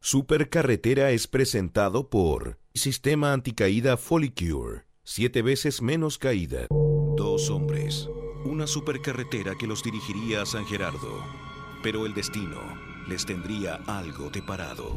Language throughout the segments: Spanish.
Supercarretera es presentado por Sistema Anticaída Folicure. Siete veces menos caída. Dos hombres. Una supercarretera que los dirigiría a San Gerardo. Pero el destino les tendría algo de parado.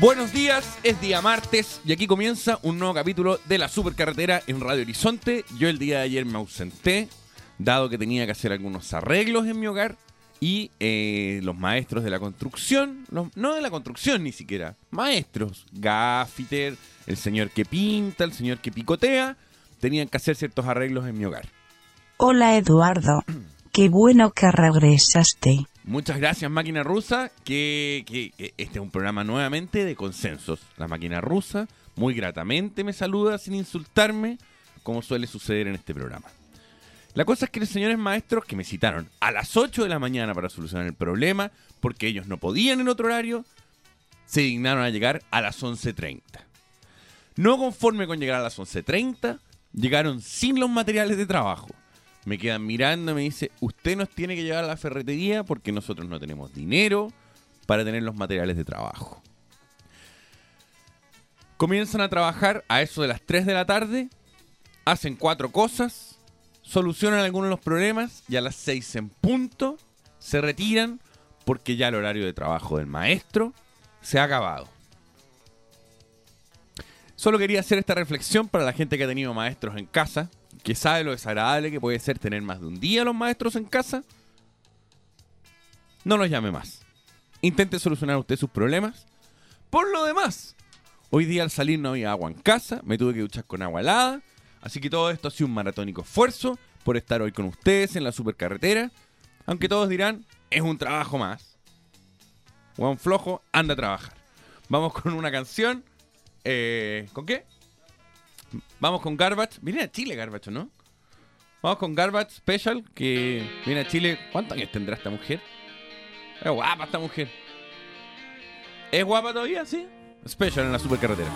Buenos días, es día martes y aquí comienza un nuevo capítulo de la Supercarretera en Radio Horizonte. Yo el día de ayer me ausenté, dado que tenía que hacer algunos arreglos en mi hogar y eh, los maestros de la construcción, no de la construcción ni siquiera, maestros, gaffiter, el señor que pinta, el señor que picotea, tenían que hacer ciertos arreglos en mi hogar. Hola Eduardo, qué bueno que regresaste. Muchas gracias, Máquina Rusa, que, este es un programa nuevamente de consensos. La Máquina Rusa muy gratamente me saluda sin insultarme, como suele suceder en este programa. La cosa es que los señores maestros que me citaron a las 8 de la mañana para solucionar el problema, porque ellos no podían en otro horario, se dignaron a llegar a las 11.30. No conforme con llegar a las 11.30, llegaron sin los materiales de trabajo me quedan mirando me dice, usted nos tiene que llevar a la ferretería porque nosotros no tenemos dinero para tener los materiales de trabajo. Comienzan a trabajar a eso de las 3 de la tarde, hacen cuatro cosas, solucionan algunos de los problemas y a las 6 en punto se retiran porque ya el horario de trabajo del maestro se ha acabado. Solo quería hacer esta reflexión para la gente que ha tenido maestros en casa, que sabe lo desagradable que puede ser tener más de un día los maestros en casa, no los llame más. Intente solucionar usted sus problemas. Por lo demás, hoy día al salir no había agua en casa, me tuve que duchar con agua helada, así que todo esto ha sido un maratónico esfuerzo por estar hoy con ustedes en la supercarretera, aunque todos dirán, es un trabajo más. Juan Flojo, anda a trabajar. Vamos con una canción. Eh, ¿Con qué? Vamos con Garbage. Viene a Chile Garbage, ¿no? Vamos con Garbage Special, que viene a Chile. ¿Cuántos años tendrá esta mujer? Es guapa esta mujer. ¿Es guapa todavía? Sí. Special en la supercarretera.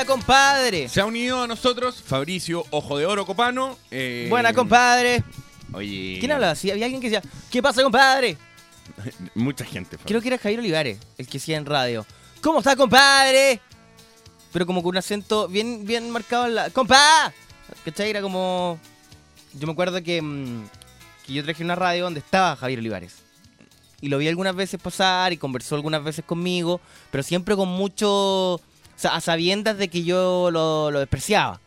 Está, compadre? Se ha unido a nosotros Fabricio Ojo de Oro Copano. eh, Buena, compadre. Oye. ¿Quién hablaba así? Había alguien que decía, ¿qué pasa, compadre? Mucha gente. Fabricio. Creo que era Javier Olivares, el que hacía en radio. ¿Cómo está, compadre? Pero como con un acento bien, bien marcado en la... ¡Compa! ¿Cachai? Era como... Yo me acuerdo que, mm, que yo traje una radio donde estaba Javier Olivares. Y lo vi algunas veces pasar y conversó algunas veces conmigo, pero siempre con mucho... Sea, a sabiendas de que yo lo, lo despreciaba.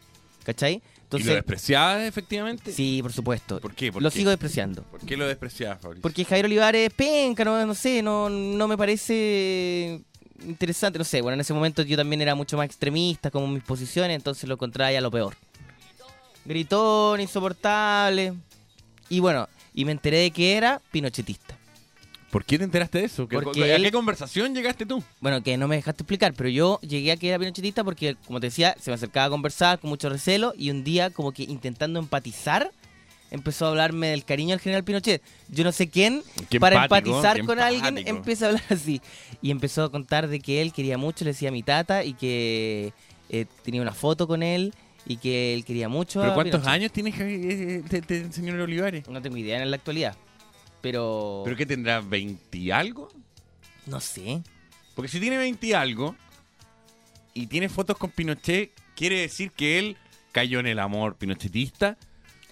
¿Cachai? ¿Y Entonces, lo despreciabas efectivamente? sí, por supuesto. ¿Por qué? ¿Por lo qué? sigo despreciando. ¿Por qué lo despreciabas, Fabricio? Porque Javier Olivares es penca, no, no sé, no, no me parece interesante, no sé, bueno, en ese momento yo también era mucho más extremista como mis posiciones, entonces lo contraía a lo peor. Gritón, insoportable. Y bueno, y me enteré de que era pinochetista. ¿Por qué te enteraste de eso? ¿Qué- Porque ¿A él- qué conversación llegaste tú? Bueno, que no me dejaste explicar, pero yo llegué a que era pinochetista porque, como te decía, se me acercaba a conversar con mucho recelo y un día como que intentando empatizar, empezó a hablarme del cariño al general Pinochet. Yo no sé quién, Qué para empático, empatizar con alguien, empático. empieza a hablar así. Y empezó a contar de que él quería mucho, le decía a mi tata, y que eh, tenía una foto con él, y que él quería mucho ¿Pero a cuántos Pinochet. años tiene Javi- eh, eh, de- de- señor Olivares? No tengo idea en la actualidad. Pero... ¿Pero qué tendrá? ¿20 y algo? No sé. Porque si tiene 20 y algo y tiene fotos con Pinochet, quiere decir que él cayó en el amor pinochetista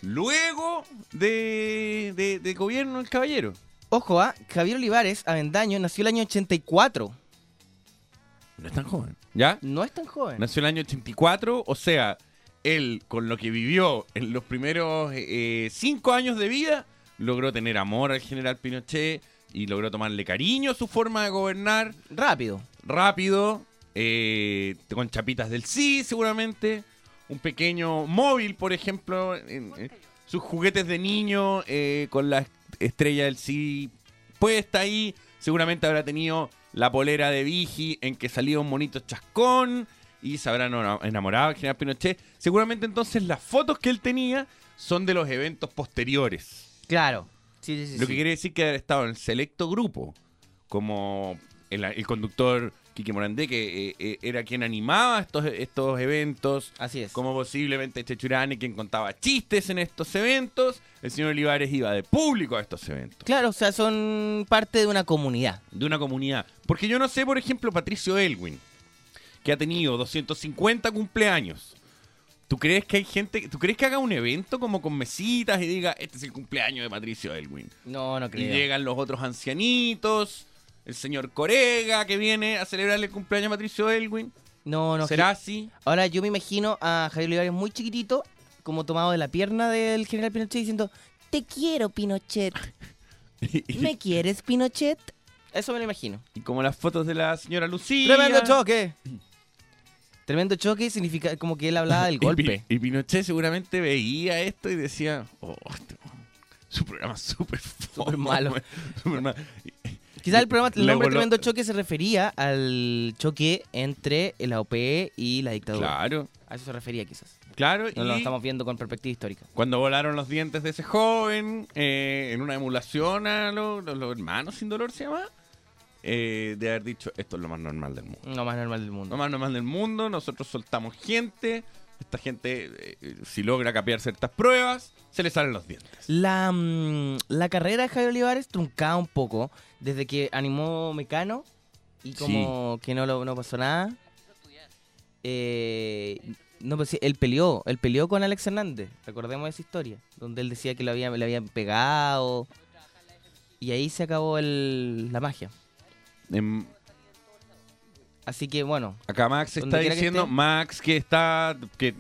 luego de, de, de gobierno el caballero. Ojo, ah, Javier Olivares Avendaño nació el año 84. No es tan joven. ¿Ya? No es tan joven. Nació el año 84, o sea, él con lo que vivió en los primeros eh, cinco años de vida, logró tener amor al general Pinochet y logró tomarle cariño a su forma de gobernar. Rápido. rápido, eh, con chapitas del sí, seguramente. Un pequeño móvil, por ejemplo, en sus juguetes de niño eh, con la estrella del sí puesta ahí. Seguramente habrá tenido la polera de Vigi en que salía un monito chascón y se habrán ena- enamorado del general Pinochet. Seguramente entonces las fotos que él tenía son de los eventos posteriores. Claro. Sí, sí. Lo que quiere decir que haber estado en el selecto grupo, como el, el conductor Quique Morandé, que eh, eh, era quien animaba estos, estos eventos, Así es. como posiblemente Chechurane, quien contaba chistes en estos eventos, el señor Olivares iba de público a estos eventos, Claro, o sea, son parte de una comunidad. de una comunidad. Porque yo no sé, por ejemplo, Patricio Elwin, que ha tenido 250 cumpleaños. ¿Tú crees que hay gente, tú crees que haga un evento como con mesitas y diga, este es el cumpleaños de Patricio Elwin? No, no Y creo. llegan los otros ancianitos, el señor Corega que viene a celebrar el cumpleaños de Patricio Elwin. No, no. ¿Será que- así? Ahora yo me imagino a Javier Olivares muy chiquitito, como tomado de la pierna del general Pinochet diciendo, te quiero Pinochet. Y, ¿Me quieres Pinochet? Eso me lo imagino. y como las fotos de la señora Lucía. Tremendo choque. Tremendo choque significa como que él hablaba del Y Pi- golpe. Y, Pinochet seguramente veía esto y decía, oh, este- su programa es súper malo. súper malo. Quizás el programa, el nombre Tremendo Choque se refería al choque entre el AOP y la dictadura. Claro, A eso se refería quizás. claro. No y lo estamos viendo con perspectiva histórica. cuando volaron los dientes de ese joven, eh, en una emulación a los, los- los hermanos sin dolor se llama, eh, de haber dicho, esto es lo más normal del mundo. Lo más normal del mundo. Lo más normal del mundo, nosotros soltamos gente, esta gente, eh, si logra capear ciertas pruebas, se le salen los dientes. La, mm, la carrera de Javier Olivares truncaba un poco desde que animó Mecano y como que no, lo- no pasó nada. Eh, no, pues sí, él peleó, él peleó con Alex Hernández, recordemos esa historia, donde él decía que lo había, le habían pegado y ahí se acabó el- la magia. Em, Así que bueno, acá Max está que diciendo, esté. Max que está, que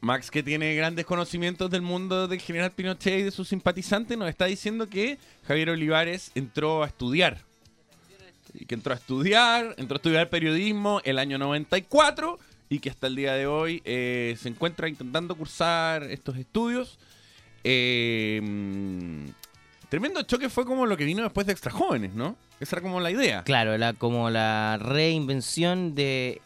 Max que tiene grandes conocimientos del mundo del general Pinochet y de sus simpatizantes, nos está diciendo que Javier Olivares entró a estudiar. Y que entró a estudiar, entró a estudiar periodismo el año 94 y que hasta el día de hoy eh, se encuentra intentando cursar estos estudios. Eh, tremendo choque fue como lo que vino después de Extra Jóvenes, ¿no? Esa era como la idea. claro, era como la reinvención del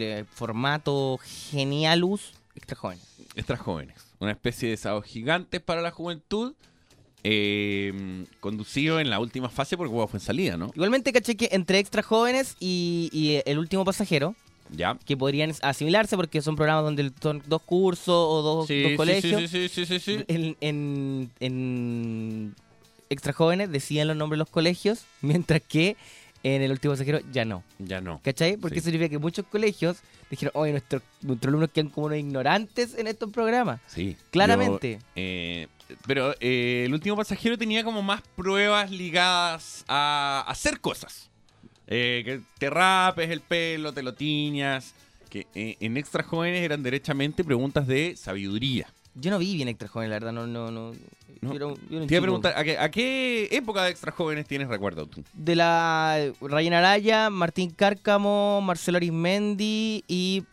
de formato Genialus Extra Joven. Extra Jóvenes. Una especie de sábados gigantes para la juventud. eh, conducido en la última fase porque fue en salida, ¿no? Igualmente caché que entre Extra Jóvenes y, y El Último Pasajero, Ya. que podrían asimilarse porque son programas donde son dos cursos o dos, Sí, dos sí, colegios. sí, sí, sí, sí, sí. En, en, en Extra Jóvenes decían los nombres de los colegios, mientras que en el último pasajero ya no. Ya no. ¿Cachai? Porque Sí. eso significa que muchos colegios dijeron, oye, nuestro- nuestros alumnos quedan como unos ignorantes en estos programas. Sí. Claramente. Yo, eh, pero eh, el último pasajero tenía como más pruebas ligadas a hacer cosas. Eh, que te rapes el pelo, te lo tiñas. Que en extra jóvenes eran derechamente preguntas de sabiduría. Yo no vi bien Extra Jóvenes, la verdad, no, no, no. No, Yo era un- yo era un Te iba a chico. preguntar, ¿a qué, a qué época de extra jóvenes tienes recuerdo tú? De la Ryan Araya, Martín Cárcamo, Marcelo Arismendi y...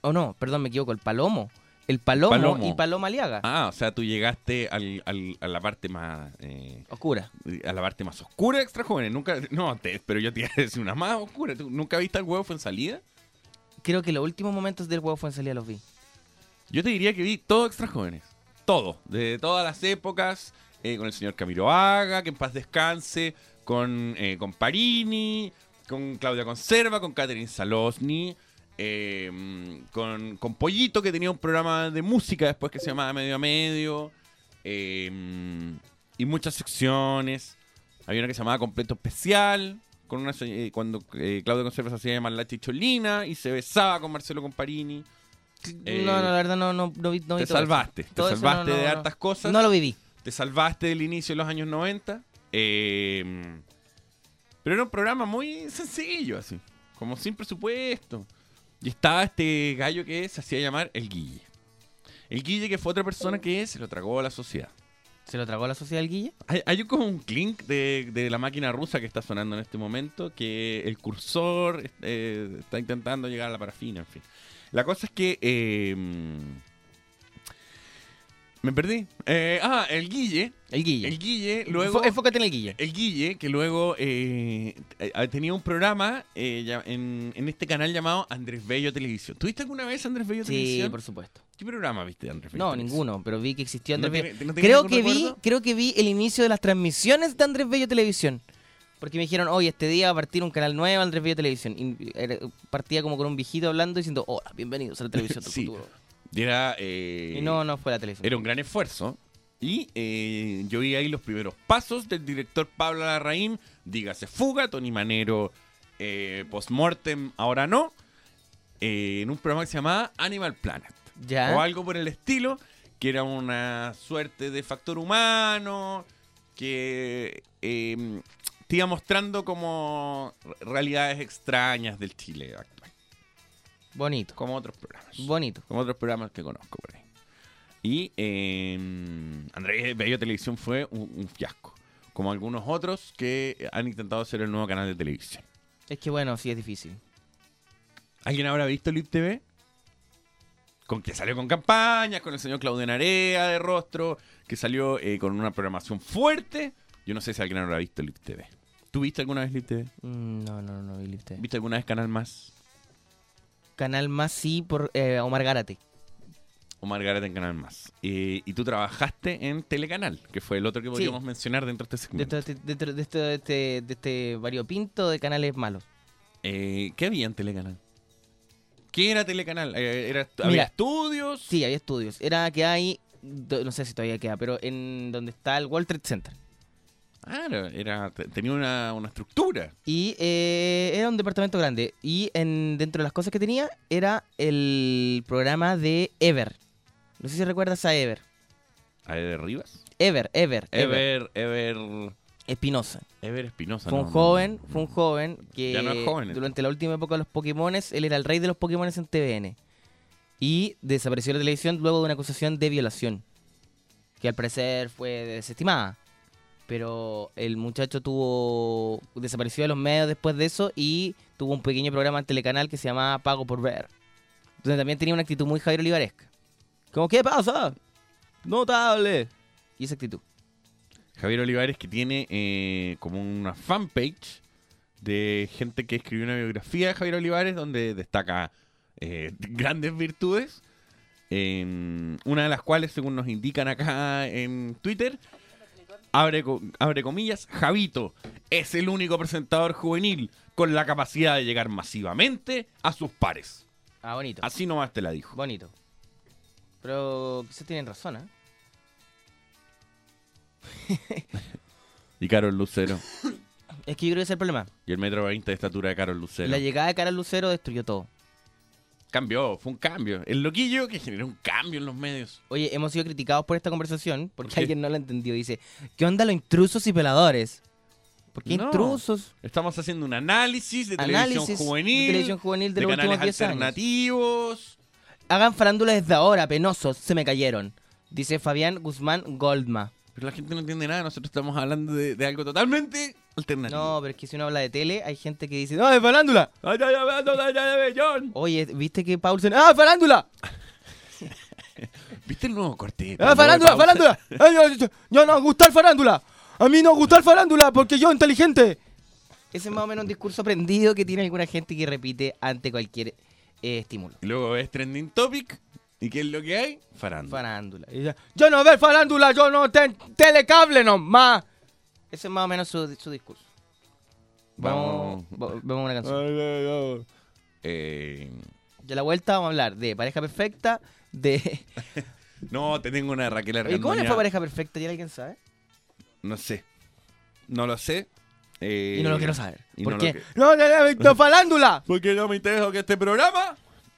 Oh no, perdón, me equivoco, el Palomo. El Palomo, Palomo. y Paloma Aliaga. Ah, o sea, tú llegaste al- al- a la parte más eh, Oscura. a la parte más oscura de extra jóvenes. Nunca, no, te- pero yo te iba a decir una más oscura. ¿Tú nunca viste al huevo fue en salida? Creo que los últimos momentos del huevo fue en salida los vi. Yo te diría que vi todo extra jóvenes. Todo. De todas las épocas. eh, con el señor Camilo Haga, que en paz descanse. Con, eh, con Parini. Con Claudia Conserva. Con Catherine Salosni. eh, con, con Pollito, que tenía un programa de música después que se llamaba Medio a Medio. eh, y muchas secciones. Había una que se llamaba Completo Especial. Con una, cuando Claudia Conserva se hacía llamar La Chicholina. Y se besaba con Marcelo Comparini. Eh, no, no, la verdad no, no, no vi, no vi te todo eso. salvaste, te Todo salvaste de hartas cosas, No lo viví. te salvaste del inicio de los años 90, eh, pero era un programa muy sencillo, así, como sin presupuesto. Y estaba este gallo que se hacía llamar el Guille. El Guille que fue otra persona que se lo tragó a la sociedad. ¿Se lo tragó la sociedad del Guille? Hay, hay como un clink de, de la máquina rusa que está sonando en este momento, que el cursor eh, está intentando llegar a la parafina, en fin. La cosa es que... eh, me perdí. Eh, ah, el Guille. El Guille. El Guille, luego... Enfócate en el Guille. El Guille, que luego eh, tenía un programa eh, en, en este canal llamado Andrés Bello Televisión. ¿Tuviste alguna vez Andrés Bello Sí, Televisión? por supuesto. ¿Qué programa viste de Andrés Bello No, Televisión? ninguno, pero vi que existió ¿No Andrés Bello. no Creo que vi, creo que vi el inicio de las transmisiones de Andrés Bello Televisión. Porque me dijeron, oye, este día va a partir un canal nuevo, Andrés Bello Televisión. Y era- partía como con un viejito hablando diciendo, hola, bienvenidos a la televisión del Sí. futuro. Y era... eh, Y no, no fue la televisión. Era un gran esfuerzo. Y eh, yo vi ahí los primeros pasos del director Pablo Larraín. Dígase Fuga, Tony Manero, eh, Postmortem, ahora no. eh, en un programa que se llamaba Animal Planet. Ya. O algo por el estilo, que era una suerte de factor humano, que eh, te iba mostrando como realidades extrañas del Chile actual. Bonito. Como otros programas Bonito. como otros programas que conozco por ahí. Y eh, Andrés Bello Televisión fue un, un fiasco, como algunos otros que han intentado hacer el nuevo canal de televisión. Es que bueno, sí es difícil. ¿Alguien habrá visto Lip TV? Con que salió con campañas, con el señor Claudio Narea de rostro, que salió eh, con una programación fuerte. Yo no sé si alguien habrá visto Lip TV. ¿Tú viste alguna vez Lip TV? Mm, No, no, no, vi usted. ¿Viste alguna vez Canal Más? Canal más sí por eh, Omar Gárate. o Margarita en Canal Más. Eh, y tú trabajaste en Telecanal, que fue el otro que podríamos mencionar dentro de este De, segmento. esto- de, de- de esto- de este, de este variopinto de canales malos. Eh, ¿Qué había en Telecanal? ¿Qué era Telecanal? Eh, era, ¿Había Mira, estudios? Sí, había estudios. Era que hay, do- no sé si todavía queda, pero en donde está el World Trade Center. Claro, era, te- tenía una, una estructura. Y eh, era un departamento grande. Y en, dentro de las cosas que tenía era el programa de Ever. No sé si recuerdas a Ever. ¿A Ever Rivas? Ever, Ever, Ever. Ever, Ever, Espinosa. Ever Espinosa. Fue un no, joven, no. fue un joven que Ya no es joven, durante la última época de los Pokémones, él era el rey de los Pokémones en TVN. Y desapareció de la televisión luego de una acusación de violación. Que al parecer fue desestimada. Pero el muchacho tuvo. desapareció de los medios después de eso y tuvo un pequeño programa en telecanal que se llamaba Pago por Ver. Donde también tenía una actitud muy Javier Olivaresca. Como, ¿qué pasa? Notable. Y esa actitud. Javier Olivares que tiene eh, como una fanpage de gente que escribió una biografía de Javier Olivares donde destaca eh, grandes virtudes. en una de las cuales, según nos indican acá en Twitter, abre, abre comillas, Javito es el único presentador juvenil con la capacidad de llegar masivamente a sus pares. Ah, bonito. Así nomás te la dijo. Bonito. Pero quizás tienen razón, ¿eh? Y Carol Lucero. Es que yo creo que ese es el problema. Y el metro 20 de estatura de Carol Lucero. La llegada de Carol Lucero destruyó todo. Cambió, fue un cambio. El loquillo que generó un cambio en los medios. Oye, hemos sido criticados por esta conversación porque alguien no la entendió. Dice, ¿qué onda los intrusos y peladores? ¿Por qué No. intrusos? Estamos haciendo un análisis de Análisis televisión de juvenil. televisión juvenil de de los canales últimos 10 años. alternativos. Hagan farándula desde ahora, penosos, se me cayeron. Dice Fabián Guzmán Goldma. Pero la gente no entiende nada. Nosotros estamos hablando de, de algo totalmente alternativo. No, pero es que si uno habla de tele, hay gente que dice, ¡No, de farándula! Ay, ay, ay, ay, ay, ay, ay, John. Oye, ¿viste que Paulsen... ¡Ah, farándula! ¿Viste el nuevo corte? ¡Ah, farándula, farándula! ¡Ay, yo, yo- yo no gusta el farándula! ¡A mí no gusta el farándula porque yo inteligente! Ese es más o menos un discurso aprendido que tiene alguna gente que repite ante cualquier eh, estímulo. Y luego ves Trending Topic. ¿Y qué es lo que hay? Farándula. Farándula. Y ya, yo no veo farándula, yo no ten telecable nomás. Ese es más o menos su, su discurso. Vamos, Vamos. va- una canción. Eh, De la vuelta vamos a hablar de pareja perfecta, de... no, te tengo una Raquel ¿Y Argandoña. cómo le fue pareja perfecta? ¿Ya alguien sabe? No sé. No lo sé. Eh, y no lo quiero saber. y ¿Por no qué? lo que- ¡No, no, no, no, farándula! Porque no me interesa que este programa.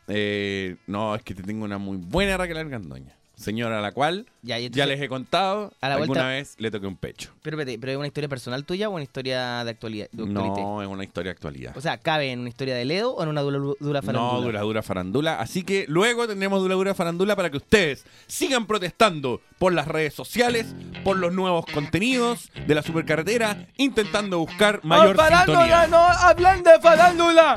Eh, no, es que te tengo una muy buena Raquel Argandoña. Señora a la cual Ya, les he contado. a la alguna vuelta- vez le toqué un pecho. Pero, ¿pero es una historia personal tuya o una historia de actualidad? de? No, es una historia de actualidad. O sea, ¿cabe en una historia de Ledo o en una dura, dura farándula? No, dura dura farandula. Así que luego tendremos dura dura farandula para que ustedes sigan protestando por las redes sociales, por los nuevos contenidos de la supercarretera, intentando buscar mayor ¡Ah, farándula! sintonía. ¡No hablan de farándula!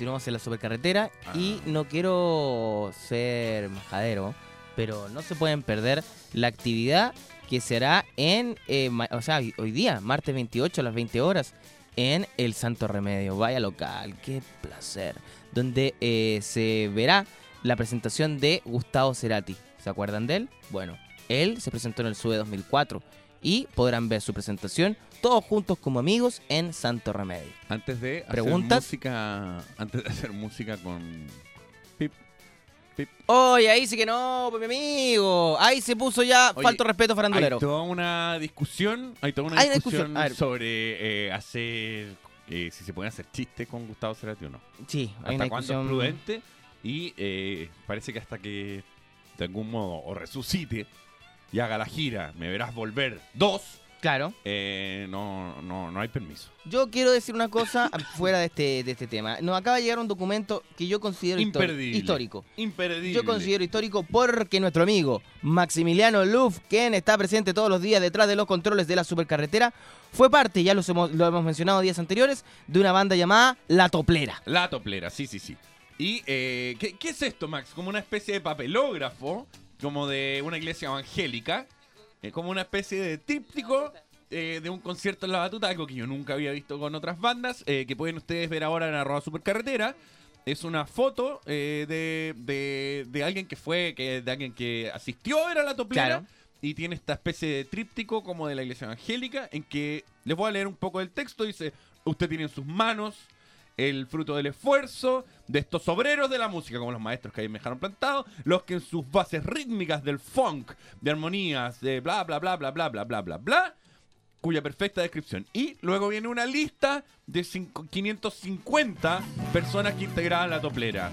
Continuamos en la supercarretera y Ah. no quiero ser majadero, pero no se pueden perder la actividad que se hará en, eh, o sea, hoy- día, martes 28 a las 20 horas, en el Santo Remedio. Vaya local, qué placer. Donde eh, se verá la presentación de Gustavo Cerati. ¿Se acuerdan de él? Bueno, él se presentó en el SUE 2004 y podrán ver su presentación todos juntos como amigos en Santo Remedio. Antes de hacer ¿Preguntas? música, antes de hacer música con Pip, Pip. Oye, ahí sí que no, pues, mi amigo. Ahí se puso ya Oye, falto respeto farandulero. Hay toda una discusión, hay toda una Hay discusión, sobre eh, hacer eh, si se pueden hacer chistes con Gustavo Cerati o no. Sí, hay hasta cuándo es prudente y eh, parece que hasta que de algún modo o resucite y haga la gira, me verás volver dos, Claro. eh, no, no, no hay permiso. Yo quiero decir una cosa fuera de este, de este tema. Nos acaba de llegar un documento que yo considero Imperdible. histórico. Imperdible. Yo considero histórico porque nuestro amigo Maximiliano Luff, quien está presente todos los días detrás de los controles de la supercarretera, fue parte, ya los hemos- lo hemos mencionado días anteriores, de una banda llamada La Toplera. La toplera, sí, sí, sí. ¿Y eh, ¿qué, qué es esto, Max? Como una especie de papelógrafo, como de una iglesia evangélica, eh, como una especie de tríptico eh, de un concierto en la batuta, algo que yo nunca había visto con otras bandas, eh, que pueden ustedes ver ahora en arroba supercarretera. Es una foto de, de, de alguien que fue, que, de alguien que asistió a ver a la toplera. Claro. Y tiene esta especie de tríptico como de la iglesia evangélica, en que les voy a leer un poco del texto. Dice, usted tiene en sus manos el fruto del esfuerzo de estos obreros de la música, como los maestros que ahí me dejaron plantado, los que en sus bases rítmicas del funk, de armonías, de bla, bla, bla, bla, bla, bla, bla, bla, bla, cuya perfecta descripción. Y luego viene una lista de cinco- 550 personas que integraban la toplera.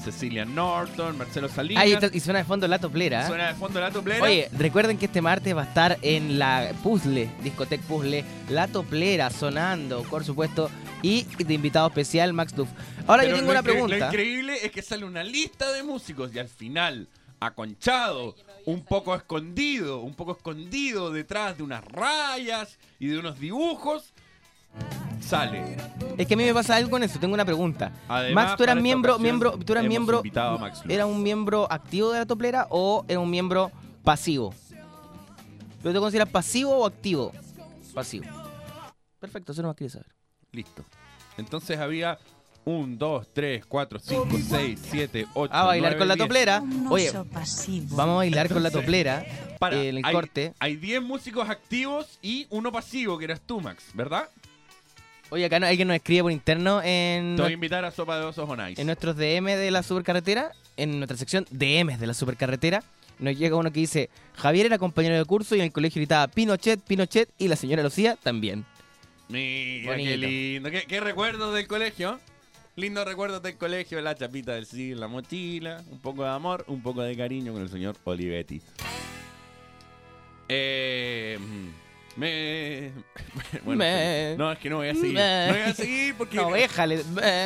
Cecilia Norton, Marcelo Salinas. Ahí está, y suena de fondo La Toplera. ¿eh? Suena de fondo la toplera. Oye, recuerden que este martes va a estar en la Puzzle, Discotec Puzzle, La Toplera sonando, por supuesto, y de invitado especial Max Duff. Ahora Pero yo tengo una incre- Lo pregunta. increíble es que sale una lista de músicos y al final, aconchado, un poco escondido, un poco escondido detrás de unas rayas y de unos dibujos, sale. Es que a mí me pasa algo con eso, tengo una pregunta. Además, Max, tú eras miembro, ocasión, miembro, tú eras miembro. ¿era un miembro activo de la toplera o era un miembro pasivo? ¿Pero te consideras pasivo o activo? Pasivo. Perfecto, eso no más quería saber. Listo. Entonces había 1, 2, 3, 4, 5, 6, 7, 8. A bailar con la toplera. Oye, vamos a bailar con la toplera Para, en el hay, corte. Hay 10 músicos activos y uno pasivo, que eras tú, Max, ¿verdad? Oye, acá no- alguien nos escribe por interno en, Te voy a invitar a Sopa de Osos on Ice. en nuestros DM de la supercarretera, en nuestra sección DMs de la supercarretera, nos llega uno que dice, Javier era compañero de curso y en el colegio gritaba Pinochet, Pinochet y la señora Lucía también. Mira, Bonito. qué lindo. ¿Qué, qué recuerdos del colegio? Lindos recuerdos del colegio, la chapita del sí, la mochila, un poco de amor, un poco de cariño con el señor Olivetti. Eh, me... bueno, Me- no, es que no voy a seguir. Me- No voy a seguir porque... No, déjale.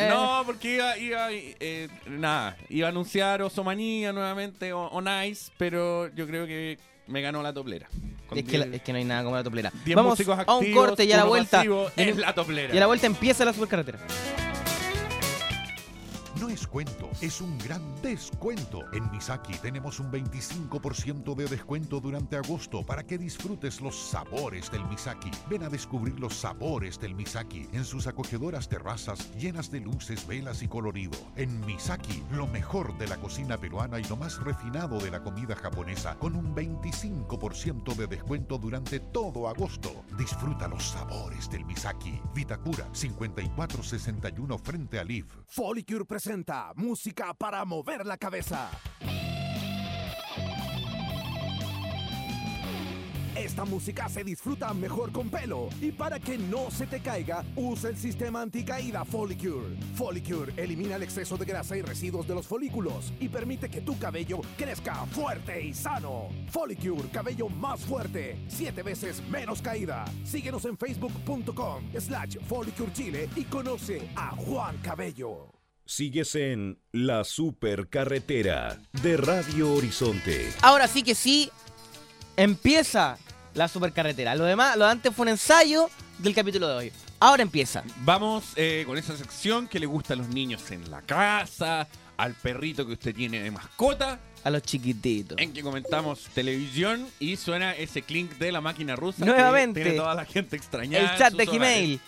No, porque iba, iba eh, nada, iba a anunciar Osomanía nuevamente o, o Nice, pero yo creo que me ganó la toplera. Es que, la- es que no hay nada como la toplera. Vamos a un corte y a la vuelta. pasivo, y es la toplera. a la vuelta empieza la supercarretera. No es cuento, es un gran descuento. En Misaki tenemos un 25% de descuento durante agosto para que disfrutes los sabores del Misaki. Ven a descubrir los sabores del Misaki en sus acogedoras terrazas llenas de luces, velas y colorido. En Misaki, lo mejor de la cocina peruana y lo más refinado de la comida japonesa con un 25% de descuento durante todo agosto. Disfruta los sabores del Misaki. Vitacura 5461 frente a Liv. Folicure presenta música para mover la cabeza. Esta música se disfruta mejor con pelo y para que no se te caiga, usa el sistema anticaída Folicure. Folicure elimina el exceso de grasa y residuos de los folículos y permite que tu cabello crezca fuerte y sano. Folicure, cabello más fuerte, siete veces menos caída. Síguenos en facebook.com slash Folicure Chile y conoce a Juan Cabello. Sigues en La Supercarretera de Radio Horizonte. Ahora sí que sí, empieza la supercarretera. Lo demás, lo de antes fue un ensayo del capítulo de hoy. Ahora empieza. Vamos eh, con esa sección que le gusta a los niños en la casa, al perrito que usted tiene de mascota, A los chiquititos. en que comentamos televisión y suena ese clink de la máquina rusa. Nuevamente. Que tiene toda la gente extrañada. El chat de Gmail.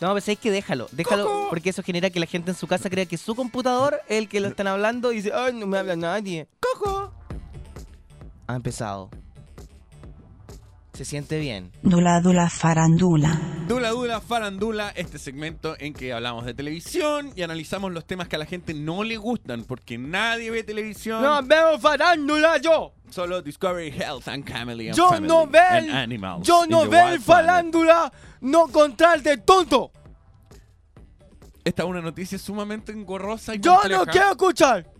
No, pues es que déjalo, déjalo, Coco. porque eso genera que la gente en su casa crea que su computador es el que lo están hablando y dice, ay, no me habla nadie. ¡Coco! Ha empezado. Se siente bien. Dula dula farandula. Dula Dula Farandula, este segmento en que hablamos de televisión y analizamos los temas que a la gente no le gustan, porque nadie ve televisión. ¡No veo farándula yo! Solo Discovery Health and Family and ¡Yo Family no veo! Animals ¡Yo no veo farándula! ¡No contralte tonto! Esta es una noticia sumamente engorrosa y ¡Yo compleja. no quiero escuchar!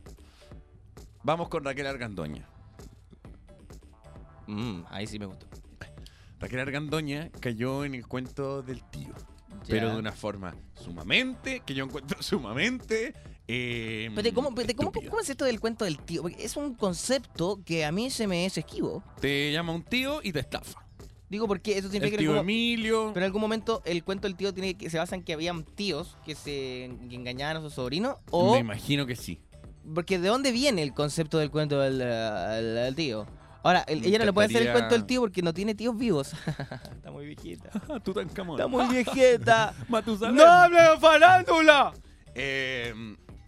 Vamos con Raquel Argandoña. Mmm, ahí sí me gustó. Raquel Argandoña cayó en el cuento del tío. Ya. Pero de una forma sumamente, que yo encuentro sumamente... Eh, Pero, ¿cómo, ¿cómo, cómo es esto del cuento del tío? Porque es un concepto que a mí se me es esquivo. Te llama un tío y te estafa. Digo porque eso El significa que en tío algún- Emilio... pero en algún momento el cuento del tío tiene que se basa en que habían tíos que se que engañaban a su sobrino o Me imagino que sí. porque de dónde viene el concepto del cuento del, eh, del- del tío. Ahora, el- ella no le puede hacer el cuento del tío porque no tiene tíos vivos. Está muy viejita. Tutankamón. Está muy viejita. Matusalén. ¡No hable de farándula! Eh,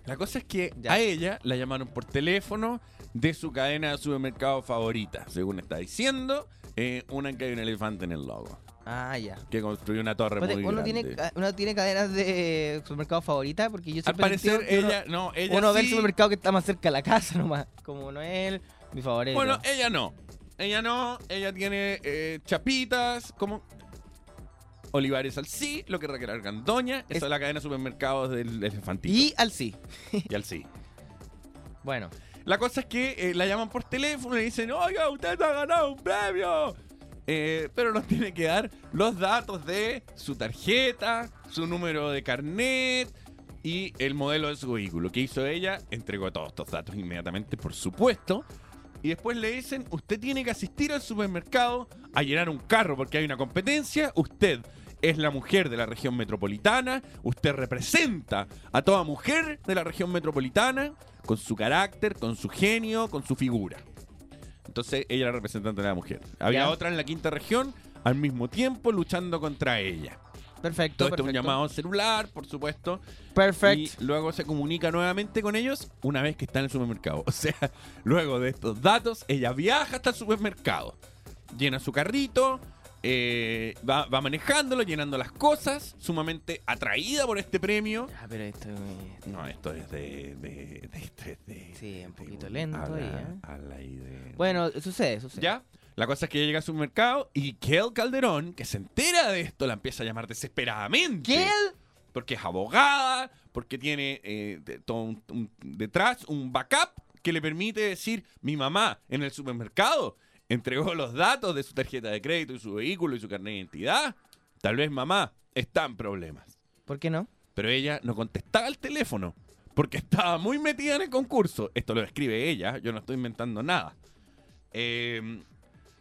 la cosa es que Ya. a ella la llamaron por teléfono de su cadena de supermercado favorita, según está diciendo, eh, una en que hay un elefante en el logo, Ah, ya. que construyó una torre Espérate, muy uno, grande. tiene, uno tiene cadenas de supermercado favorita porque yo Al siempre parecer entiendo que uno- ella, no, ella uno ve el sí. supermercado que está más cerca de la casa nomás. Como no es el- mi favorito. Bueno, ella no, ella no, ella tiene eh, chapitas, como Olivares al sí, lo que Raquel Argandoña, Es- esa es la cadena de supermercados del elefantito. y al sí. y al sí. Bueno. La cosa es que eh, la llaman por teléfono y dicen, oiga, usted ha ganado un premio. Eh, pero nos tiene que dar los datos de su tarjeta, su número de carnet y el modelo de su vehículo. ¿Qué hizo ella? Entregó todos estos datos inmediatamente, por supuesto. Y después le dicen, usted tiene que asistir al supermercado a llenar un carro porque hay una competencia. Usted es la mujer de la región metropolitana. Usted representa a toda mujer de la región metropolitana con su carácter, con su genio, con su figura. Entonces ella era representante de la mujer. Había Ya. otra en la quinta región al mismo tiempo luchando contra ella. Perfecto. Todo esto es un llamado celular, por supuesto. Perfecto. Y luego se comunica nuevamente con ellos una vez que está en el supermercado. O sea, luego de estos datos, ella viaja hasta el supermercado. Llena su carrito, eh, va, va manejándolo, llenando las cosas, sumamente atraída por este premio. Ah, pero esto es- No, esto es de... de, de, de- Sí, un de poquito lento a la- ahí, ¿eh? idea. Bueno, sucede, sucede. ¿Ya? La cosa es que ella llega al supermercado y Kel Calderón, que se entera de esto, la empieza a llamar desesperadamente. ¿Qué? Porque es abogada, porque tiene eh, de- todo un- un- detrás un backup que le permite decir, mi mamá en el supermercado entregó los datos de su tarjeta de crédito y su vehículo y su carnet de identidad. Tal vez mamá está en problemas. ¿Por qué no? Pero ella no contestaba el teléfono porque estaba muy metida en el concurso. Esto lo escribe ella, yo no estoy inventando nada. Eh,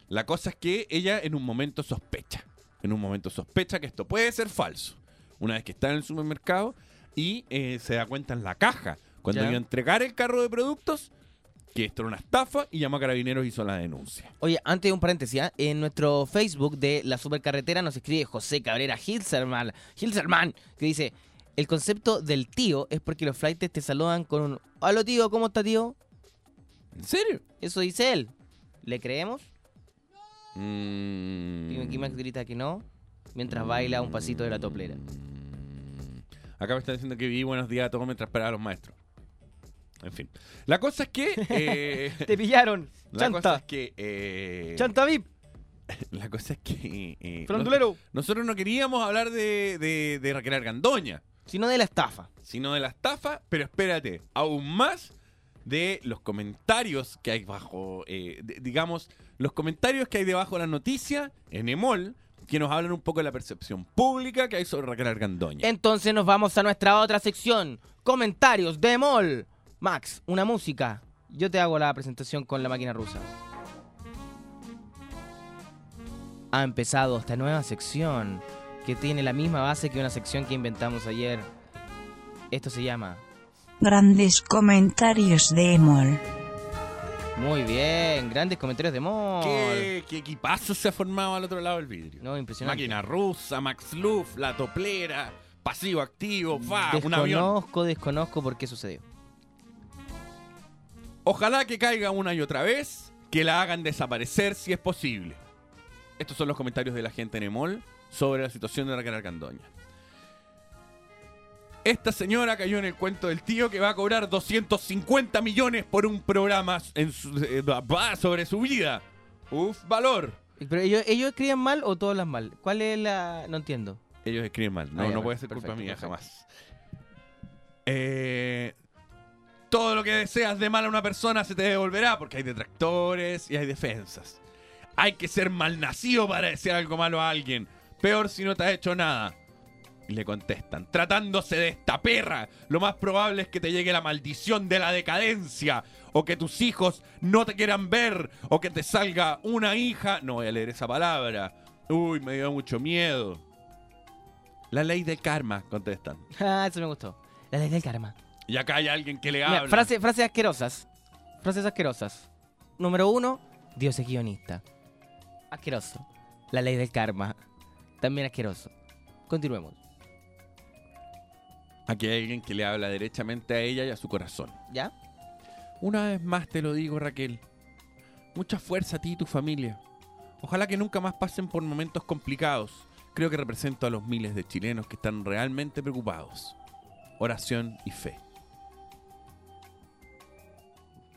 la cosa es que ella en un momento sospecha. En un momento sospecha que esto puede ser falso. Una vez que está en el supermercado y eh, se da cuenta en la caja, cuando iba a entregar el carro de productos, que esto era una estafa y llamó a carabineros y hizo la denuncia. Oye, antes de un paréntesis, ¿ah? en nuestro Facebook de la supercarretera nos escribe José Cabrera Hilserman, Hilserman, que dice, el concepto del tío es porque los flights te saludan con un, hola tío, ¿cómo está tío? ¿En serio? Eso dice él. ¿Le creemos? Mm. Quién más grita que no, mientras baila un pasito de la toplera. Mm. Acá me están diciendo que viví buenos días a todos mientras esperaba a los maestros. En fin. La cosa es que. eh, Te pillaron, la cosa es que. eh, chanta VIP, La cosa es que. eh, nos- nosotros no queríamos hablar de, de, de Raquel Argandoña, sino de la estafa. sino de la estafa, pero espérate, aún más de los comentarios que hay bajo. eh, de- digamos, los comentarios que hay debajo de la noticia en Emol, que nos hablan un poco de la percepción pública que hay sobre Raquel Argandoña. Entonces nos vamos a nuestra otra sección, comentarios de Mol. Max, una música. Yo te hago la presentación con la máquina rusa. Ha empezado esta nueva sección, que tiene la misma base que una sección que inventamos ayer. Esto se llama. Grandes comentarios de Emol. Muy bien, grandes comentarios de Mol. ¿Qué, qué equipazo se ha formado al otro lado del vidrio? No, impresionante. Máquina rusa, Max Luff, la toplera, pasivo activo, fa, un avión. Desconozco, desconozco por qué sucedió. Ojalá que caiga una y otra vez, que la hagan desaparecer si es posible. Estos son los comentarios de la gente en Emol sobre la situación de Raquel Argandoña. Esta señora cayó en el cuento del tío que va a cobrar 250 millones por un programa en su- eh, sobre su vida. Uf, valor. Pero ellos, ellos escriben mal o todos las mal. ¿Cuál es la.? No entiendo. Ellos escriben mal. No, Ah, no puede ser culpa mía perfecto. jamás. Eh, todo lo que deseas de mal a una persona se te devolverá porque hay detractores y hay defensas. Hay que ser malnacido para desear algo malo a alguien. Peor si no te ha hecho nada. Y le contestan, tratándose de esta perra, lo más probable es que te llegue la maldición de la decadencia, o que tus hijos no te quieran ver, o que te salga una hija. No voy a leer esa palabra. Uy, me dio mucho miedo. La ley del karma, contestan. Ah, eso me gustó. La ley del karma. Y acá hay alguien que le Mira, habla. frase- frases asquerosas. Frases asquerosas. Número uno, Dios es guionista. Asqueroso. La ley del karma. También asqueroso. Continuemos. Aquí hay alguien que le habla derechamente a ella y a su corazón. ¿Ya? Una vez más te lo digo, Raquel. Mucha fuerza a ti y tu familia. Ojalá que nunca más pasen por momentos complicados. Creo que represento a los miles de chilenos que están realmente preocupados. Oración y fe.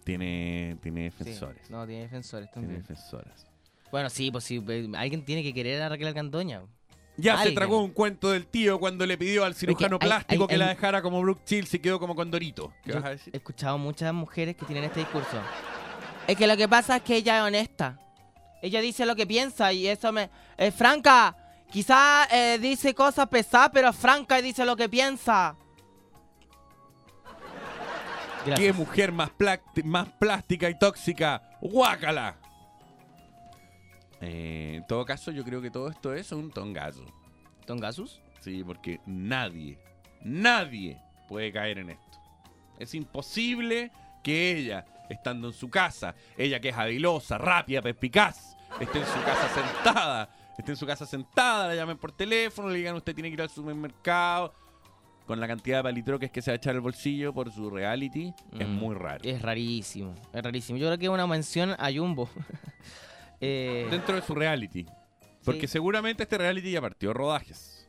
Tiene, tiene Sí. defensores. No, tiene defensores Tiene también. defensoras. Bueno, sí, pues sí. eh, Alguien tiene que querer a Raquel Alcandoña. Ya se tragó un cuento del tío cuando le pidió al cirujano plástico hay- que la dejara como Brooke Shields y quedó como Condorito. ¿Qué vas a decir? He escuchado muchas mujeres que tienen este discurso. Es que lo que pasa es que ella es honesta. Ella dice lo que piensa y eso me... Es franca. Quizá eh, dice cosas pesadas, pero es franca y dice lo que piensa. ¿Qué Gracias. mujer más, más plástica y tóxica? ¡Guácala! Eh, en todo caso, yo creo que todo esto es un tongazo. ¿Tongasus? Sí, porque nadie, nadie puede caer en esto. Es imposible que ella, estando en su casa, ella que es habilosa, rápida, perspicaz, esté en su casa sentada, esté en su casa sentada, la llamen por teléfono, le digan usted tiene que ir al supermercado, con la cantidad de palitroques que se va a echar al bolsillo por su reality, es Mm, muy raro. Es rarísimo, es rarísimo. Yo creo que es una mención a Jumbo. Eh, Dentro de su reality. Porque Sí. seguramente este reality ya partió rodajes.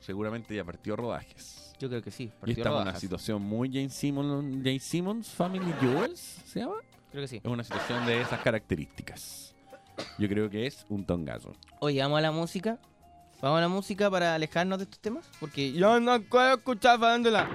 Seguramente ya partió rodajes. yo creo que sí. Y estamos en una situación muy Jane Simmons, Jane Simmons Family Jewels, ¿se llama? Creo que sí. Es una situación de esas características. Yo creo que es un tongazo. Oye, vamos a la música. Vamos a la música para alejarnos de estos temas. Porque yo no quiero escuchar farándula.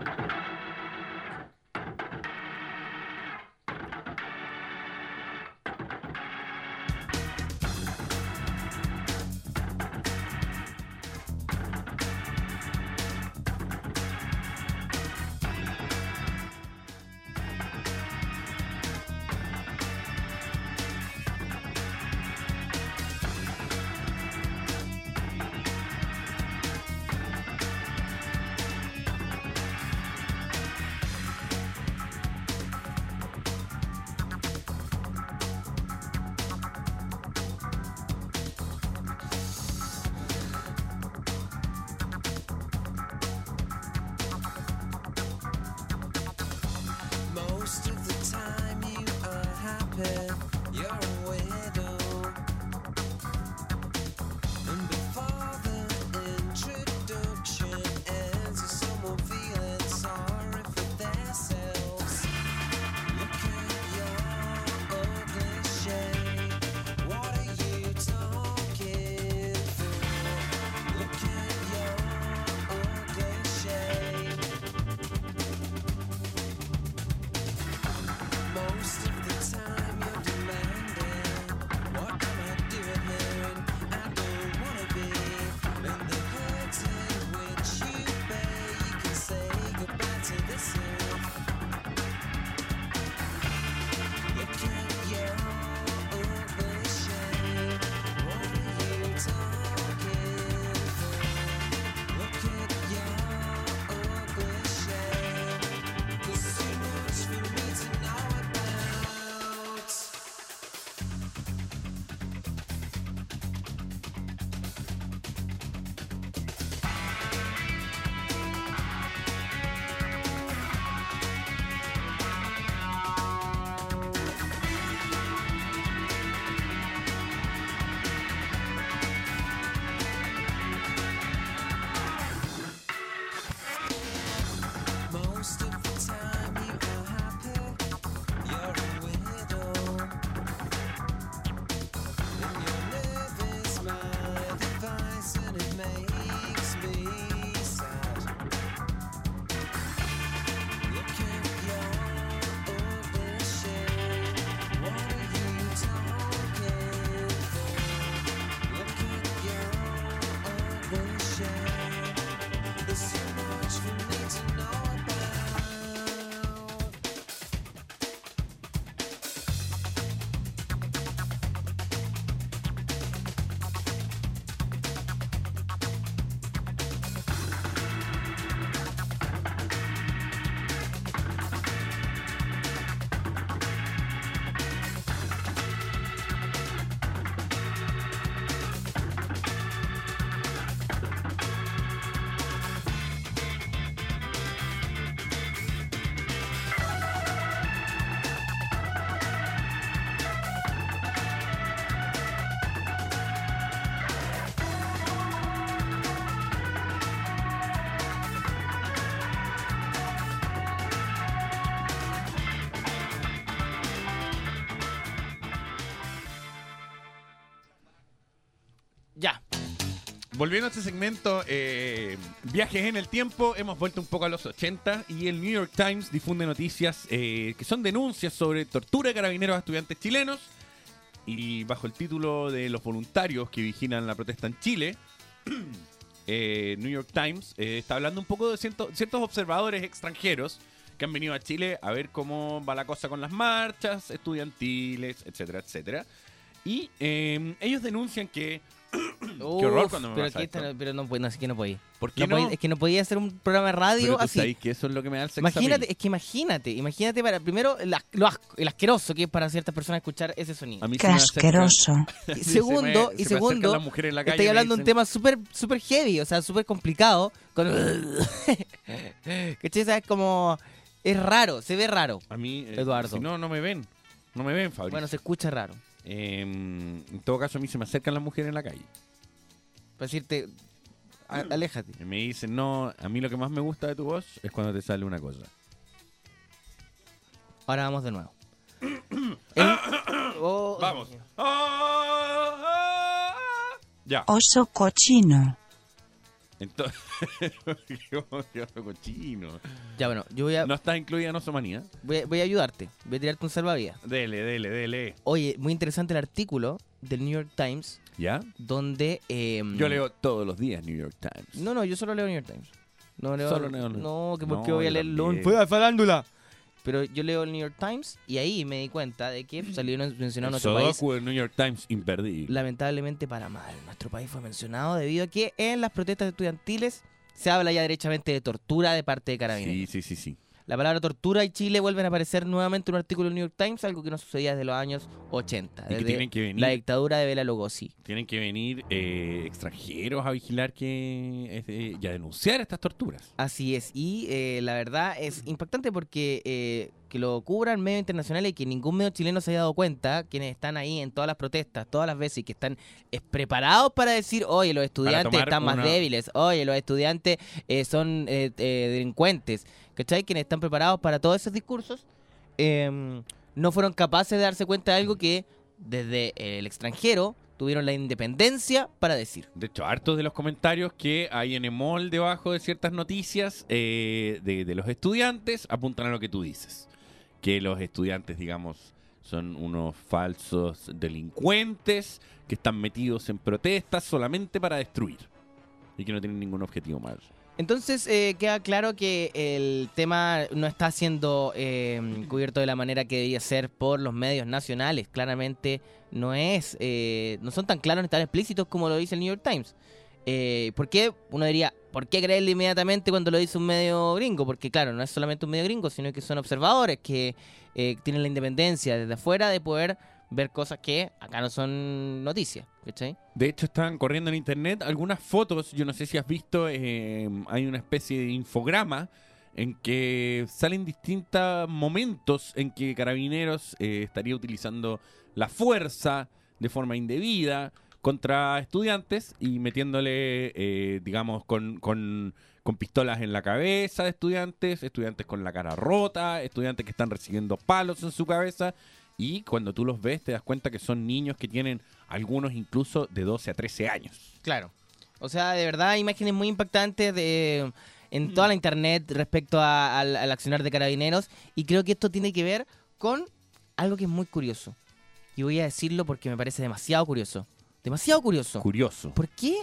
head. Volviendo a este segmento, eh, viajes en el tiempo, hemos vuelto un poco a los 80 y el New York Times difunde noticias eh, que son denuncias sobre tortura de carabineros a estudiantes chilenos y bajo el título de los voluntarios que vigilan la protesta en Chile, eh, New York Times está hablando un poco de ciertos observadores extranjeros que han venido a Chile a ver cómo va la cosa con las marchas estudiantiles, etcétera, etcétera. Y ellos denuncian que... Qué horror cuando me pero, pasa que esto. no- pero no, no, es que no podía. ¿Por qué No no? podía- es que no podía hacer un programa de radio Pero tú así. sabes que eso es lo que me da el sex Imagínate, appeal. es que imagínate, imagínate para primero el, as- lo as- el asqueroso que es para ciertas personas escuchar ese sonido. A mí Qué se me acerca- asqueroso. Y segundo, se me- y acercan segundo, las mujeres en la calle estoy me hablando de un dicen- tema súper super heavy, o sea, súper complicado. Con... ¿Cachai? ¿Sabes? Como es raro, se ve raro. A mí, eh, Eduardo. si no, no me ven. No me ven, Fabricio. Bueno, se escucha raro. Eh, en todo caso, a mí se me acercan las mujeres en la calle. Para decirte, a- aléjate. Y me dicen, no, a mí lo que más me gusta de tu voz es cuando te sale una cosa. Ahora vamos de nuevo. El- Oh, Vamos. Dios mío. Ya. Oso cochino. Entonces, cochino. Ya, bueno, yo voy a, No estás incluida en Osomanía. voy, a, voy a ayudarte. Voy a tirarte un salvavidas. Dele, dele, dele. Oye, muy interesante el artículo del New York Times ¿Ya? donde... em, Yo leo todos los días New York Times. No, no, yo solo leo New York Times. No leo. Solo leo- no, que por qué No, voy a yo leerlo. también. Fue a farándula. Pero yo leo el New York Times y ahí me di cuenta de que salieron mencionados nuestro país. Del New York Times, imperdible. Lamentablemente para mal. Nuestro país fue mencionado debido a que en las protestas estudiantiles se habla ya derechamente de tortura de parte de carabineros. Sí, sí, sí, sí. La palabra tortura y Chile vuelven a aparecer nuevamente en un artículo del New York Times, algo que no sucedía desde los años 80. Y que desde tienen que venir- La dictadura de Bela Lugosi. Tienen que venir eh, extranjeros a vigilar que eh, y a denunciar estas torturas. Así es, y eh, la verdad es impactante porque eh, que lo cubran medios internacionales y que ningún medio chileno se haya dado cuenta, quienes están ahí en todas las protestas, todas las veces, y que están eh, preparados para decir, oye, los estudiantes están más una- débiles, oye, los estudiantes eh, son eh, eh, delincuentes, ¿cachai? Quienes están preparados para todos esos discursos, eh, no fueron capaces de darse cuenta de algo que desde el extranjero tuvieron la independencia para decir. De hecho, hartos de los comentarios que hay en Emol debajo de ciertas noticias eh, de, de los estudiantes apuntan a lo que tú dices. Que los estudiantes, digamos, son unos falsos delincuentes que están metidos en protestas solamente para destruir. Y que no tienen ningún objetivo más. Entonces eh, queda claro que el tema no está siendo eh, cubierto de la manera que debía ser por los medios nacionales. Claramente no es, eh, no son tan claros ni tan explícitos como lo dice el New York Times. Eh, ¿Por qué? Uno diría, ¿por qué creerle inmediatamente cuando lo dice un medio gringo? Porque claro, no es solamente un medio gringo, sino que son observadores que eh, tienen la independencia desde afuera de poder ver cosas que acá no son noticias. ¿Cachai? De hecho, estaban corriendo en internet algunas fotos. Yo no sé si has visto, eh, hay una especie de infograma en que salen distintos momentos en que Carabineros eh, estaría utilizando la fuerza de forma indebida contra estudiantes y metiéndole, eh, digamos, con, con, con pistolas en la cabeza de estudiantes, estudiantes con la cara rota, estudiantes que están recibiendo palos en su cabeza. Y cuando tú los ves, te das cuenta que son niños que tienen algunos incluso de 12 a 13 años. Claro. O sea, de verdad, imágenes muy impactantes de, en toda la internet respecto a- al, al accionar de carabineros. Y creo que esto tiene que ver con algo que es muy curioso. Y voy a decirlo porque me parece demasiado curioso. Demasiado curioso. Curioso. ¿Por qué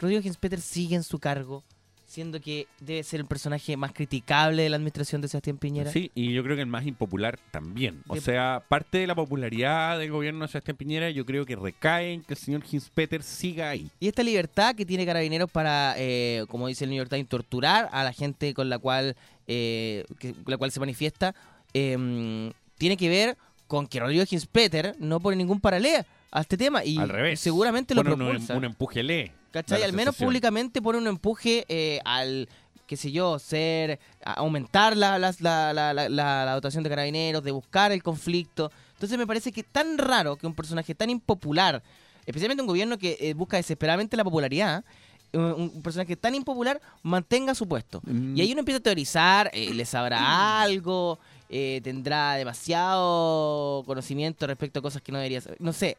Rodrigo Ginspeter sigue en su cargo, siendo que debe ser el personaje más criticable de la administración de Sebastián Piñera? Sí, y yo creo que el más impopular también. O De- sea, parte de la popularidad del gobierno de Sebastián Piñera yo creo que recae en que el señor Hinspeter siga ahí. Y esta libertad que tiene Carabineros para, eh, como dice el New York Times, torturar a la gente con la cual, eh, que- con la cual se manifiesta, eh, tiene que ver con que Rodrigo Ginspeter no pone ningún paralelo a este tema y Al revés. seguramente lo Pone un-. Un, empuje lee. ¿Cachai? Al menos públicamente pone un empuje eh, al, qué sé yo, ser, aumentar la, la, la, la, la- la dotación de carabineros, de buscar el conflicto. Entonces me parece que es tan raro que un personaje tan impopular, especialmente un gobierno que eh, busca desesperadamente la popularidad, eh, un, un personaje tan impopular mantenga su puesto. Mm. Y ahí uno empieza a teorizar, eh, ¿le sabrá algo? Eh, ¿Tendrá demasiado conocimiento respecto a cosas que no debería saber? No sé.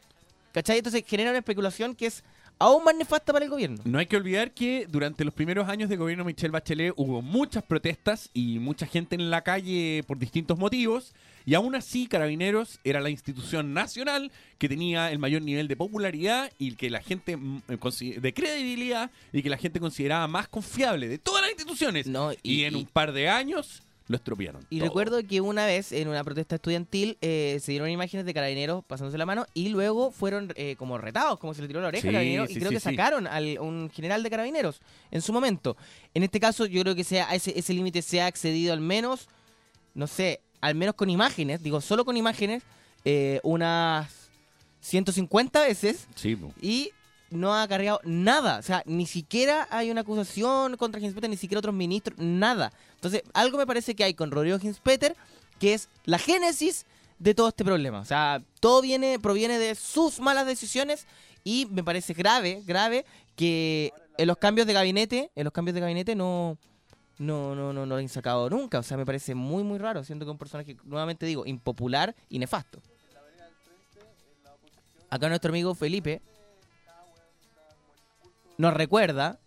¿Cachai? Entonces genera una especulación que es aún más nefasta para el gobierno. No hay que olvidar que durante los primeros años de gobierno de Michelle Bachelet hubo muchas protestas y mucha gente en la calle por distintos motivos. Y aún así, Carabineros era la institución nacional que tenía el mayor nivel de popularidad y que la gente mm, eh, de credibilidad y que la gente consideraba más confiable de todas las instituciones. No, y, y- en y- un par de años lo estropearon. Y todo. recuerdo que una vez en una protesta estudiantil eh, se dieron imágenes de carabineros pasándose la mano y luego fueron eh, como retados, como se le tiró la oreja Sí, a carabineros y creo sí, que sacaron a un general de carabineros en su momento. En este caso yo creo que sea ese, ese límite se ha accedido al menos, no sé, al menos con imágenes, digo solo con imágenes, eh, unas 150 veces Sí, y no ha cargado nada. O sea, ni siquiera hay una acusación contra Hinspeter, ni siquiera otros ministros, nada. Entonces, algo me parece que hay con Rodrigo Hinspeter, que es la génesis de todo este problema. O sea, todo viene, proviene de sus malas decisiones y me parece grave, grave que en los cambios de gabinete, en los cambios de gabinete no, no, no, no, no lo han sacado nunca. O sea, me parece muy, muy raro, siendo que un personaje, nuevamente digo, impopular y nefasto. Acá nuestro amigo Felipe nos recuerda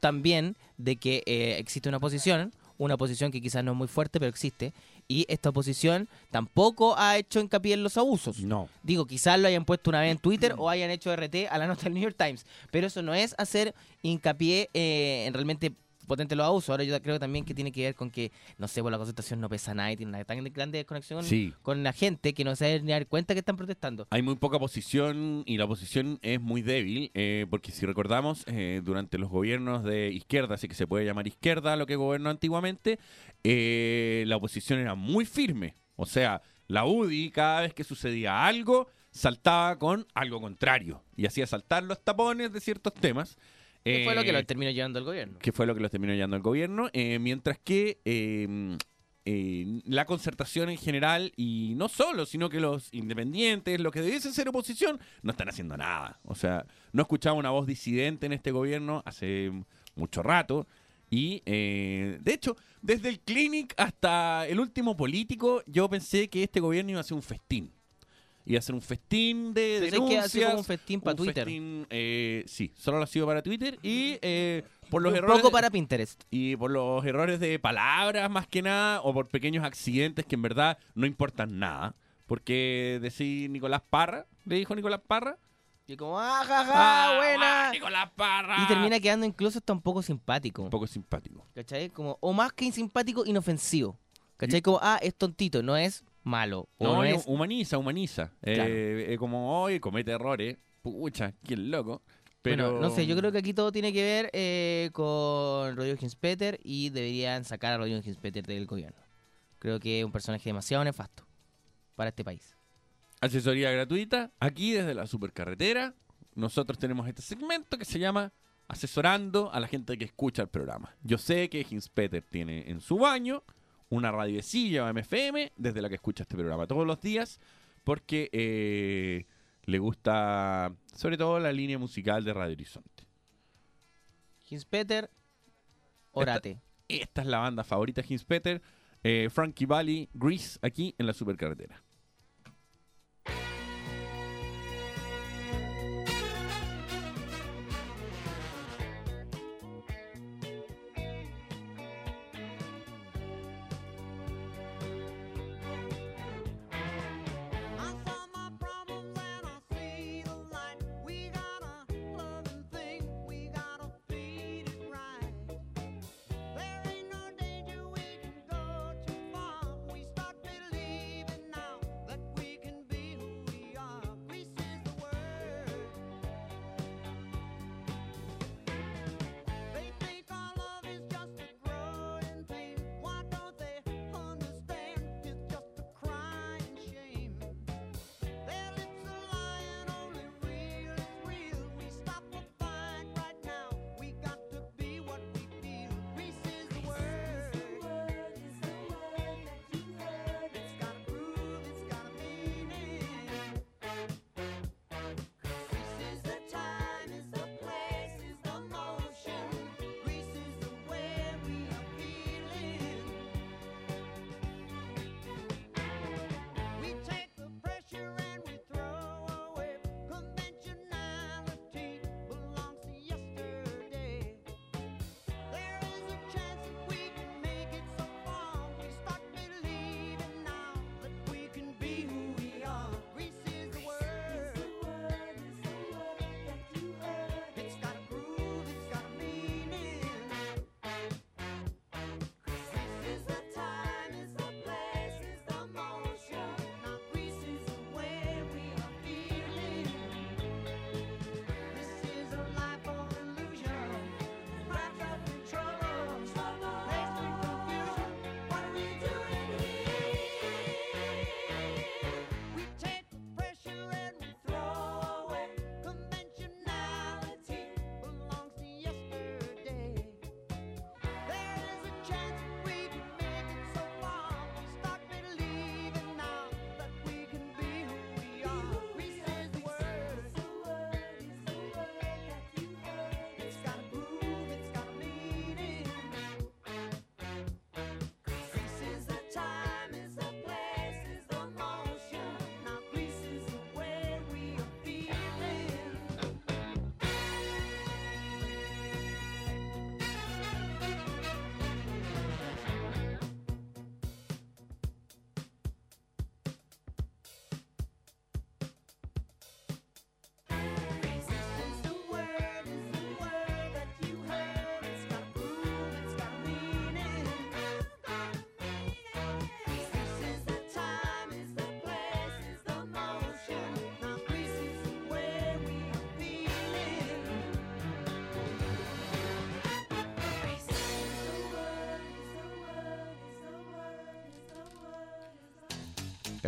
también de que eh, existe una oposición, una oposición que quizás no es muy fuerte, pero existe, y esta oposición tampoco ha hecho hincapié en los abusos. No. Digo, quizás lo hayan puesto una vez en Twitter o hayan hecho RT a la nota del New York Times, pero eso no es hacer hincapié eh, en realmente potente los abusos. Ahora yo creo también que tiene que ver con que, no sé, pues la concentración no pesa nada y tiene una tan grande desconexión Sí. con la gente que no se debe ni dar cuenta que están protestando. Hay muy poca oposición y la oposición es muy débil, eh, porque si recordamos, eh, durante los gobiernos de izquierda, así que se puede llamar izquierda lo que gobernó antiguamente, eh, la oposición era muy firme. O sea, la UDI cada vez que sucedía algo, saltaba con algo contrario y hacía saltar los tapones de ciertos temas. ¿Qué fue lo que Eh, lo terminó llevando el gobierno? que fue lo que los terminó llevando al gobierno, eh, mientras que eh, eh, la concertación en general, y no solo, sino que los independientes, los que debiesen ser oposición, no están haciendo nada. O sea, no escuchaba una voz disidente en este gobierno hace mucho rato. Y, eh, de hecho, desde el Clinic hasta el último político, yo pensé que este gobierno iba a ser un festín. A ser un festín de que denuncias. como un festín para Twitter. festín, eh, sí, solo lo ha sido para Twitter y eh, por los un errores poco para Pinterest. y por los errores de palabras más que nada o por pequeños accidentes que en verdad no importan nada. Porque decir Nicolás Parra, le dijo Nicolás Parra. Y como, ¡ah, ja, ja, Ah, buena! ah, Nicolás Parra. Y termina quedando incluso hasta un poco simpático. un poco simpático. ¿Cachai? Como, o más que insimpático, inofensivo. ¿Cachai? Como, ah, es tontito, no es malo. O No, no, y es... humaniza, humaniza. Claro. Eh, eh, como hoy comete errores. Pucha, qué loco. Pero Bueno, no sé, yo creo que aquí todo tiene que ver eh, con Rodrigo Hinspeter y deberían sacar a Rodrigo Hinspeter del gobierno. Creo que es un personaje demasiado nefasto para este país. Asesoría gratuita, aquí desde la supercarretera. Nosotros tenemos este segmento que se llama Asesorando a la gente que escucha el programa. Yo sé que Hinspeter tiene en su baño una radiecilla o MFM desde la que escucha este programa todos los días porque eh, le gusta sobre todo la línea musical de Radio Horizonte. Hinspeter, orate. Esta es la banda favorita de Hinspeter, eh, Frankie Valley, Grease, aquí en la supercarretera.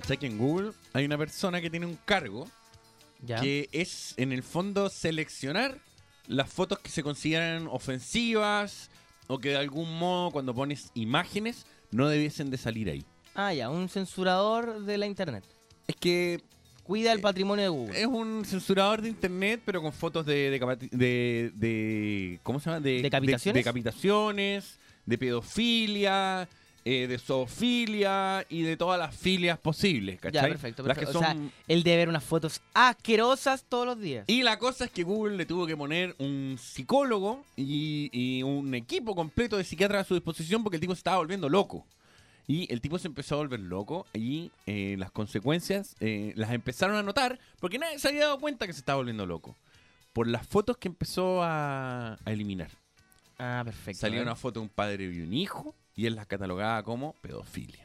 ¿Cachai? Que en Google hay una persona que tiene un cargo Ya. que es, en el fondo, seleccionar las fotos que se consideran ofensivas o que de algún modo, cuando pones imágenes, no debiesen de salir ahí. Ah, ya, un censurador de la internet. Es que Cuida el patrimonio de Google. es un censurador de internet, pero con fotos de, de- de- ¿cómo se llama? De, ¿Decapitaciones? De, decapitaciones, de pedofilia, eh, de zoofilia y de todas las filias posibles, ¿cachai? Ya, perfecto. Las que perfecto. O sea, son- él debe ver unas fotos asquerosas todos los días. Y la cosa es que Google le tuvo que poner un psicólogo y, y un equipo completo de psiquiatras a su disposición porque el tipo se estaba volviendo loco. Y el tipo se empezó a volver loco y eh, las consecuencias eh, las empezaron a notar porque nadie se había dado cuenta que se estaba volviendo loco. Por las fotos que empezó a, a eliminar. Ah, perfecto. Salía ¿eh? una foto de un padre y un hijo y él las catalogaba como pedofilia.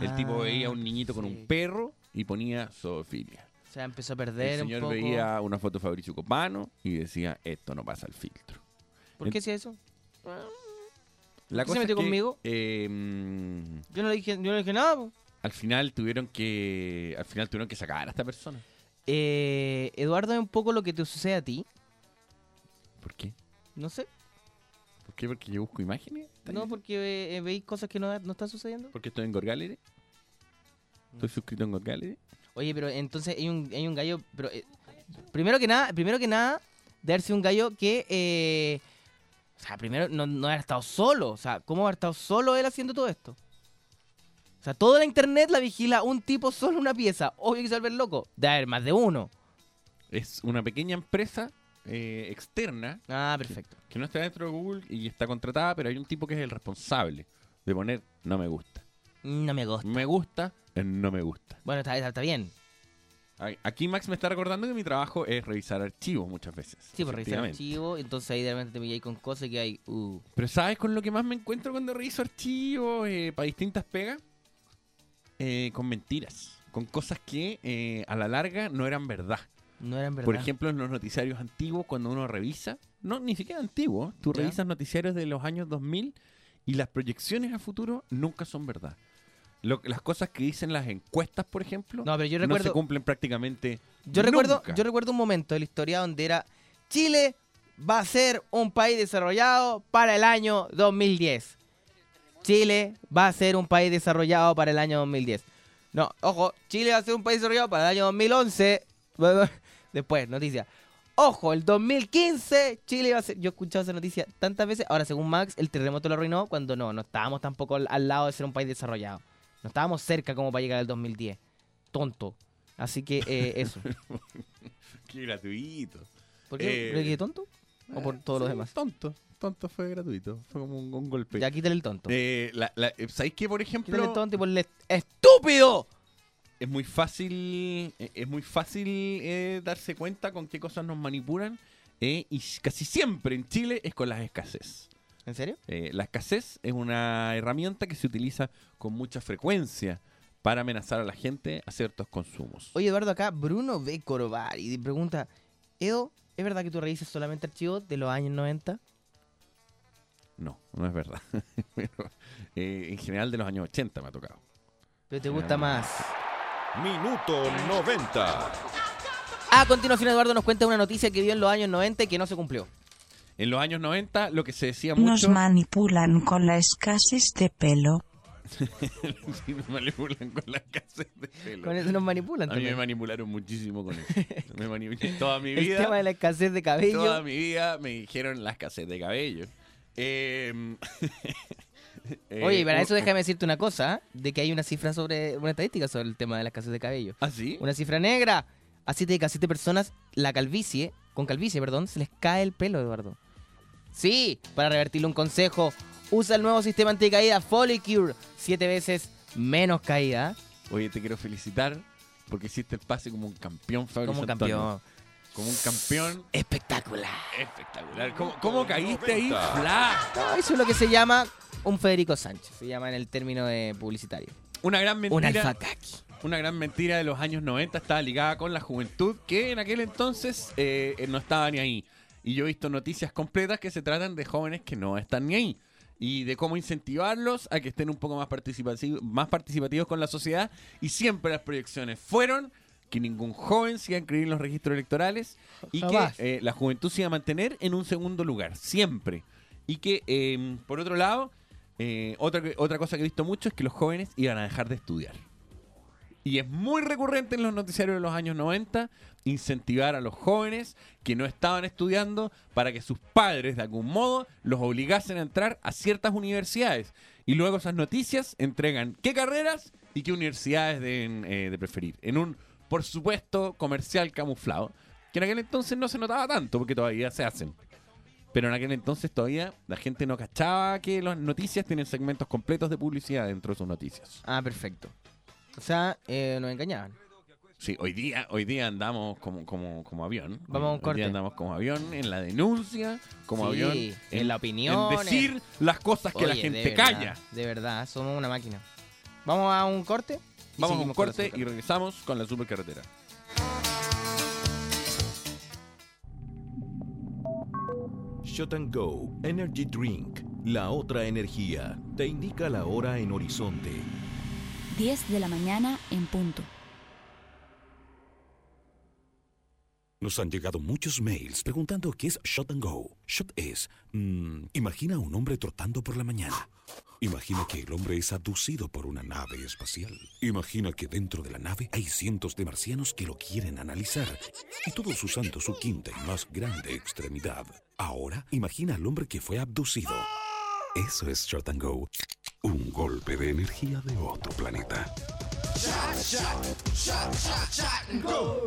el tipo Ah, veía a un niñito con un perro y ponía zoofilia. O sea, empezó a perder El un señor poco. veía una foto de Fabricio Copano y decía, esto no pasa el filtro. ¿Por qué hacía eso? La qué se metió es que, conmigo? eh, mm, Yo no le dije, yo no le dije nada. po. al final tuvieron que al final tuvieron que sacar a esta persona. Eh, Eduardo, es un poco lo que te sucede a ti. ¿Por qué? No sé. ¿Por qué? Porque yo busco imágenes. ¿Está No, porque eh, veis cosas que no, no están sucediendo. Porque estoy en Gorgallery. Estoy suscrito en Gorgallery. Oye, pero entonces hay un, hay un gallo. Pero, eh, primero que nada, primero que nada, sido un gallo que. eh, o sea, primero no, no haber estado solo. O sea, ¿cómo haber estado solo él haciendo todo esto? O sea, toda la internet la vigila un tipo solo en una pieza. Obvio que se va a volver loco. De haber más de uno. Es una pequeña empresa eh, externa Ah, perfecto. que no está dentro de Google y está contratada, pero hay un tipo que es el responsable de poner no me gusta. No me gusta. Me gusta, no me gusta. Bueno, está, está bien. Aquí Max me está recordando que mi trabajo es revisar archivos muchas veces. Sí, por revisar efectivamente. archivo. Entonces ahí de repente te pilláis con cosas que hay. Uh. Pero ¿sabes con lo que más me encuentro cuando reviso archivos para distintas pegas? Eh, con mentiras. Con cosas que eh, a la larga no eran verdad. No eran verdad. Por ejemplo, en los noticiarios antiguos, cuando uno revisa, no, ni siquiera antiguos, tú Ya. revisas noticiarios de los años 2000 y las proyecciones a futuro nunca son verdad. Lo- las cosas que dicen las encuestas, por ejemplo, No, pero yo no se recuerdo. cumplen prácticamente Yo recuerdo, yo recuerdo un momento de la historia donde era Chile va a ser un país desarrollado para el año 2010. Chile va a ser un país desarrollado para el año 2010. No, ojo, Chile va a ser un país desarrollado para el año 2011. Después, noticia. Ojo, el 2015 Chile va a ser... Yo he escuchado esa noticia tantas veces. Ahora, según Max, el terremoto lo arruinó cuando no, no estábamos tampoco al, lado de ser un país desarrollado. No estábamos cerca como para llegar al 2010. Tonto. Así que eh, eso. Qué gratuito. ¿Por qué? Eh, ¿Por qué tonto? ¿O por todo lo Sí, demás? Tonto. Tonto fue gratuito. Fue como un, un golpe. Ya quítale el tonto. Eh, la- la- eh, ¿Sabéis que, por ejemplo, Quítale el tonto y ponle ¡Estúpido! Es muy fácil, eh, es muy fácil eh, darse cuenta con qué cosas nos manipulan? eh, y casi siempre en Chile es con las escasez. ¿En serio? Eh, la escasez es una herramienta que se utiliza con mucha frecuencia para amenazar a la gente a ciertos consumos. Oye, Eduardo, acá Bruno B. Corobari pregunta: Edo, ¿es verdad que tú revisas solamente archivos de los años 90? No, no es verdad. Pero, en general de los años 80 me ha tocado. ¿Pero te gusta más? Minuto 90. A continuación, Eduardo nos cuenta una noticia que vio en los años 90 y que no se cumplió. En los años 90 lo que se decía Nos mucho... manipulan con la escasez de pelo. Sí, me manipulan con la escasez de pelo. Con eso nos manipulan A mí me también. manipularon muchísimo con eso. Me manipularon toda mi El vida. tema de la escasez de cabello. Toda mi vida me dijeron la escasez de cabello. Eh, eh, Oye, para un- eso déjame decirte una cosa, de que hay una cifra sobre, una estadística sobre el tema de la escasez de cabello. ¿Ah, sí? Una cifra negra. A 7 de cada 7 personas, la calvicie, con calvicie, perdón, se les cae el pelo, Eduardo. Sí, para revertirle un consejo, usa el nuevo sistema anticaída Folicure, 7 veces menos caída. Oye, te quiero felicitar porque hiciste el pase como un campeón, Fabio Como Antonio. campeón. Como un campeón Espectacular. espectacular. ¿Cómo, cómo caíste ahí? 90. ¡Fla! No, eso es lo que se llama un Federico Sánchez, se llama en el término de publicitario. Una gran Un mentira. alfacaki. Una gran mentira de los años 90 estaba ligada con la juventud que en aquel entonces eh, eh, no estaba ni ahí. Y yo he visto noticias completas que se tratan de jóvenes que no están ni ahí. y de cómo incentivarlos a que estén un poco más participativos, más participativos con la sociedad. Y siempre las proyecciones fueron que ningún joven se iba a inscribir en los registros electorales y Jamás. que eh, la juventud se iba a mantener en un segundo lugar, siempre. Y que, eh, por otro lado, eh, otra, otra cosa que he visto mucho es que los jóvenes iban a dejar de estudiar. Y es muy recurrente en los noticiarios de los años 90 incentivar a los jóvenes que no estaban estudiando para que sus padres de algún modo los obligasen a entrar a ciertas universidades. Y luego esas noticias entregan qué carreras y qué universidades deben eh, de preferir. En un, por supuesto, comercial camuflado, que en aquel entonces no se notaba tanto porque todavía se hacen. Pero en aquel entonces todavía la gente no cachaba que las noticias tienen segmentos completos de publicidad dentro de sus noticias. Ah, perfecto. O sea, eh, nos engañaban. Sí, hoy día, hoy día andamos como, como, como avión. Vamos a un Hoy corte. día andamos como avión en la denuncia, como Sí, avión en la opinión, En decir las cosas que la de gente verdad, calla. De verdad, somos una máquina. Vamos a un corte. Vamos a un corte y regresamos con la supercarretera. Shot and Go Energy Drink, la otra energía, te indica la hora en horizonte. 10 de la mañana en punto. Nos han llegado muchos mails preguntando qué es Shot and Go. Shot es, mm, imagina a un hombre trotando por la mañana. Imagina que el hombre es abducido por una nave espacial. Imagina que dentro de la nave hay cientos de marcianos que lo quieren analizar. Y todos usando su quinta y más grande extremidad. Ahora, imagina al hombre que fue abducido. Eso es Shot and Go. Un golpe de energía de otro planeta.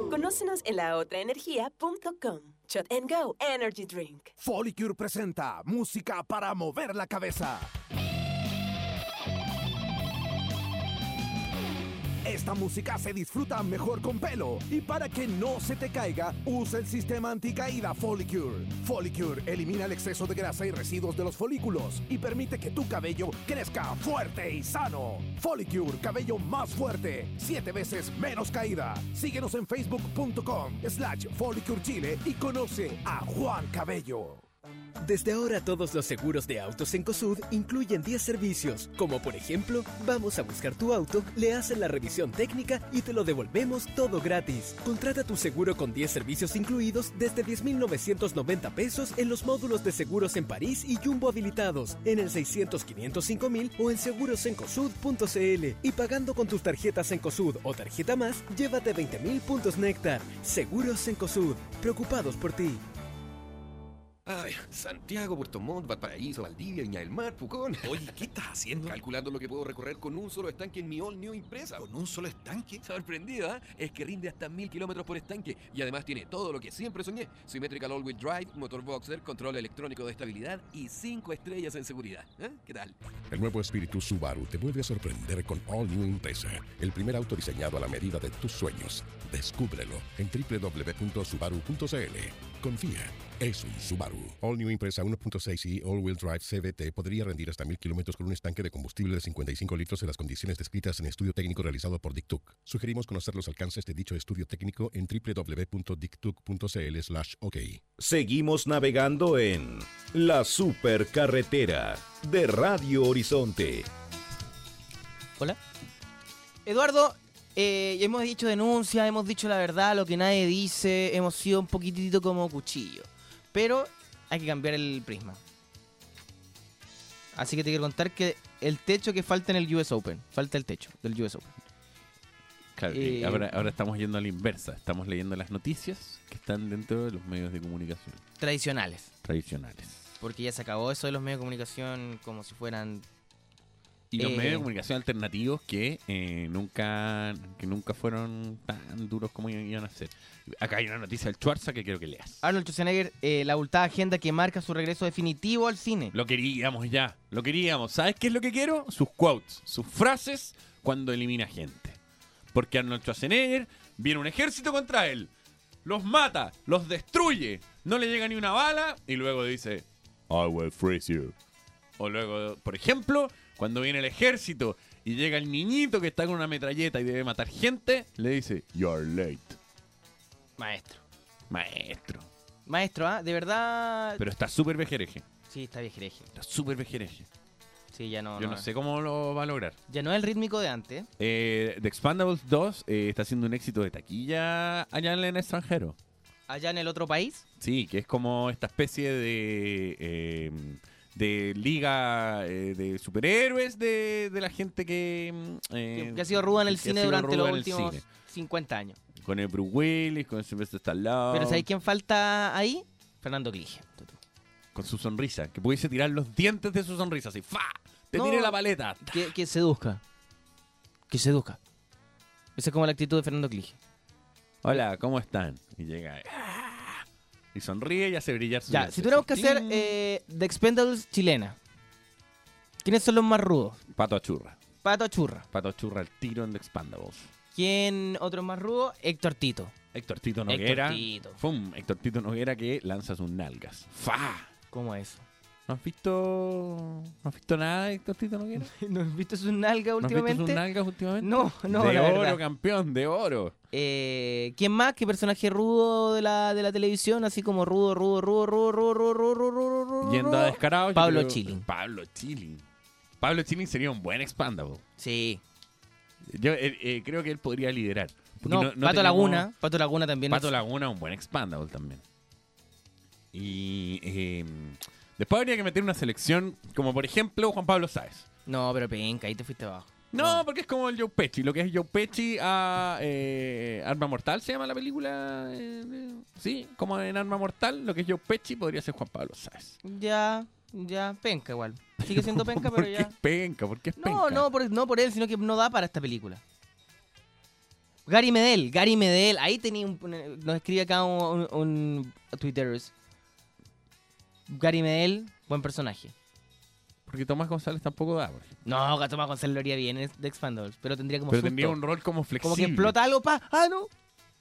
Conócenos en laotraenergia.com. Shot and Go Energy Drink. Folicure presenta música para mover la cabeza. Esta música se disfruta mejor con pelo y para que no se te caiga, usa el sistema anticaída Folicure. Folicure elimina el exceso de grasa y residuos de los folículos y permite que tu cabello crezca fuerte y sano. Folicure, cabello más fuerte, siete veces menos caída. Síguenos en facebook.com slash Folicure Chile y conoce a Juan Cabello. Desde ahora todos los seguros de autos en COSUD incluyen 10 servicios, como por ejemplo, vamos a buscar tu auto, le hacen la revisión técnica y te lo devolvemos todo gratis. Contrata tu seguro con 10 servicios incluidos desde 10.990 pesos en los módulos de seguros en París y Jumbo habilitados, en el 600 505 mil o en segurosencosud.cl y pagando con tus tarjetas en COSUD o tarjeta más, llévate 20.000 puntos Néctar. Seguros en COSUD, preocupados por ti. Ay, Santiago, Puerto Montt, Valparaíso, Valdivia, Viña del Mar, Pucón. Oye, ¿qué estás haciendo? Calculando lo que puedo recorrer con un solo estanque en mi All New Impresa. ¿Con un solo estanque? Sorprendido, ¿ah? Es que rinde hasta mil kilómetros por estanque y además tiene todo lo que siempre soñé: Symmetrical All-Wheel Drive, motor boxer, control electrónico de estabilidad y cinco estrellas en seguridad. ¿eh? ¿Qué tal? El nuevo espíritu Subaru te vuelve a sorprender con All New Impreza, el primer auto diseñado a la medida de tus sueños. Descúbrelo en www.subaru.cl. Confía, es un Subaru. All New Impreza 1.6 y All Wheel Drive CVT podría rendir hasta mil kilómetros con un estanque de combustible de 55 litros en las condiciones descritas en estudio técnico realizado por Dictuc. Sugerimos conocer los alcances de dicho estudio técnico en www.dictuc.cl/ok. Seguimos navegando en la supercarretera de Radio Horizonte. Hola. Eduardo, eh, hemos dicho denuncia, hemos dicho la verdad, lo que nadie dice, hemos sido un poquitito como cuchillo. Pero hay que cambiar el prisma. Así que te quiero contar que el techo que falta en el US Open, falta el techo del US Open. Claro, Eh, ahora estamos yendo a la inversa. Estamos leyendo las noticias que están dentro de los medios de comunicación Tradicionales. tradicionales. Porque ya se acabó eso de los medios de comunicación como si fueran... Y los Eh, medios de comunicación alternativos que eh, nunca que nunca fueron tan duros como iban a ser. Acá hay una noticia del Schwarza que quiero que leas. Arnold Schwarzenegger, eh, la abultada agenda que marca su regreso definitivo al cine. Lo queríamos ya, lo queríamos. ¿Sabes qué es lo que quiero? Sus quotes, sus frases cuando elimina gente. Porque Arnold Schwarzenegger viene un ejército contra él, los mata, los destruye, no le llega ni una bala y luego dice, I will freeze you. O luego, por ejemplo, cuando viene el ejército y llega el niñito que está con una metralleta y debe matar gente, le dice, You're late. Maestro. Maestro. Maestro, ¿ah? De verdad... Pero está súper vejereje. Sí, está viejereje. Está súper vejereje. Sí, ya no. Yo no sé cómo lo va a lograr. Ya no es el rítmico de antes. Eh, The Expandables 2 eh, está haciendo un éxito de taquilla allá en el extranjero. Allá en el otro país. Sí, que es como esta especie de, eh, de liga eh, de superhéroes de, de la gente que, mm, eh, Que, ha sido ruda en el cine durante los últimos cine. 50 años. Con el Bruce Willis, con el Sylvester Stallone. Pero ¿sabéis quién falta ahí? Fernando Clige. Con su sonrisa. Que pudiese tirar los dientes de su sonrisa. Así, ¡fa! Te No, tire la paleta. Que, que seduzca. Que seduzca. Esa es como la actitud de Fernando Clige. Hola, ¿cómo están? Y llega. Y sonríe y hace brillar su Ya, si tuviéramos que hacer eh, The Expendables chilena, ¿quiénes son los más rudos? Pato a churra. Pato Churra. Pato a churra al tiro en The Expandables. ¿Quién otro más rudo? Héctor Tito. Héctor Tito Noguera. Héctor Tito. Fum, Héctor Tito Noguera que lanza sus nalgas. ¡Fa! ¿Cómo es eso? ¿No has visto, ¿no has visto nada de Héctor Tito Noguera? ¿No has visto sus nalgas ¿No has últimamente? visto sus nalgas últimamente? No, no, De la oro, verdad. campeón, de oro. Eh, ¿Quién más? ¿Qué personaje rudo de la, de la televisión? Así como rudo, rudo, rudo, rudo, rudo, rudo, rudo, rudo, rudo, rudo, Yendo a descarado. Pablo creo- Chilling. Pablo Chilling. Pablo Chilling sería un buen expandable. Sí. Yo eh, eh, creo que él podría liderar. No, no- no Pato tenemos- Laguna. Pato Laguna también. Pato es- Laguna un buen expandable también. Y eh, después habría que meter una selección como por ejemplo Juan Pablo Sáez. No, pero penca, ahí te fuiste abajo. No, porque es como el Joe Pesci. Lo que es Joe Pesci a eh, Arma Mortal se llama la película. eh, eh, sí, como en Arma Mortal, lo que es Joe Pesci podría ser Juan Pablo Sáez. Ya, ya, penca igual. Sigue siendo penca, ¿Por pero ya. es penca? ¿Por qué es penca? No, no por, no por él, sino que no da para esta película. Gary Medel, Gary Medel, ahí tenía un- nos escribe acá un, un, un Twitter. Gary Medel, buen personaje. Porque Tomás González tampoco da. ejemplo. No, Tomás González lo haría bien en The Expandables, pero tendría como Pero susto. tendría un rol como flexible. Como que explota algo, pa, ah, no.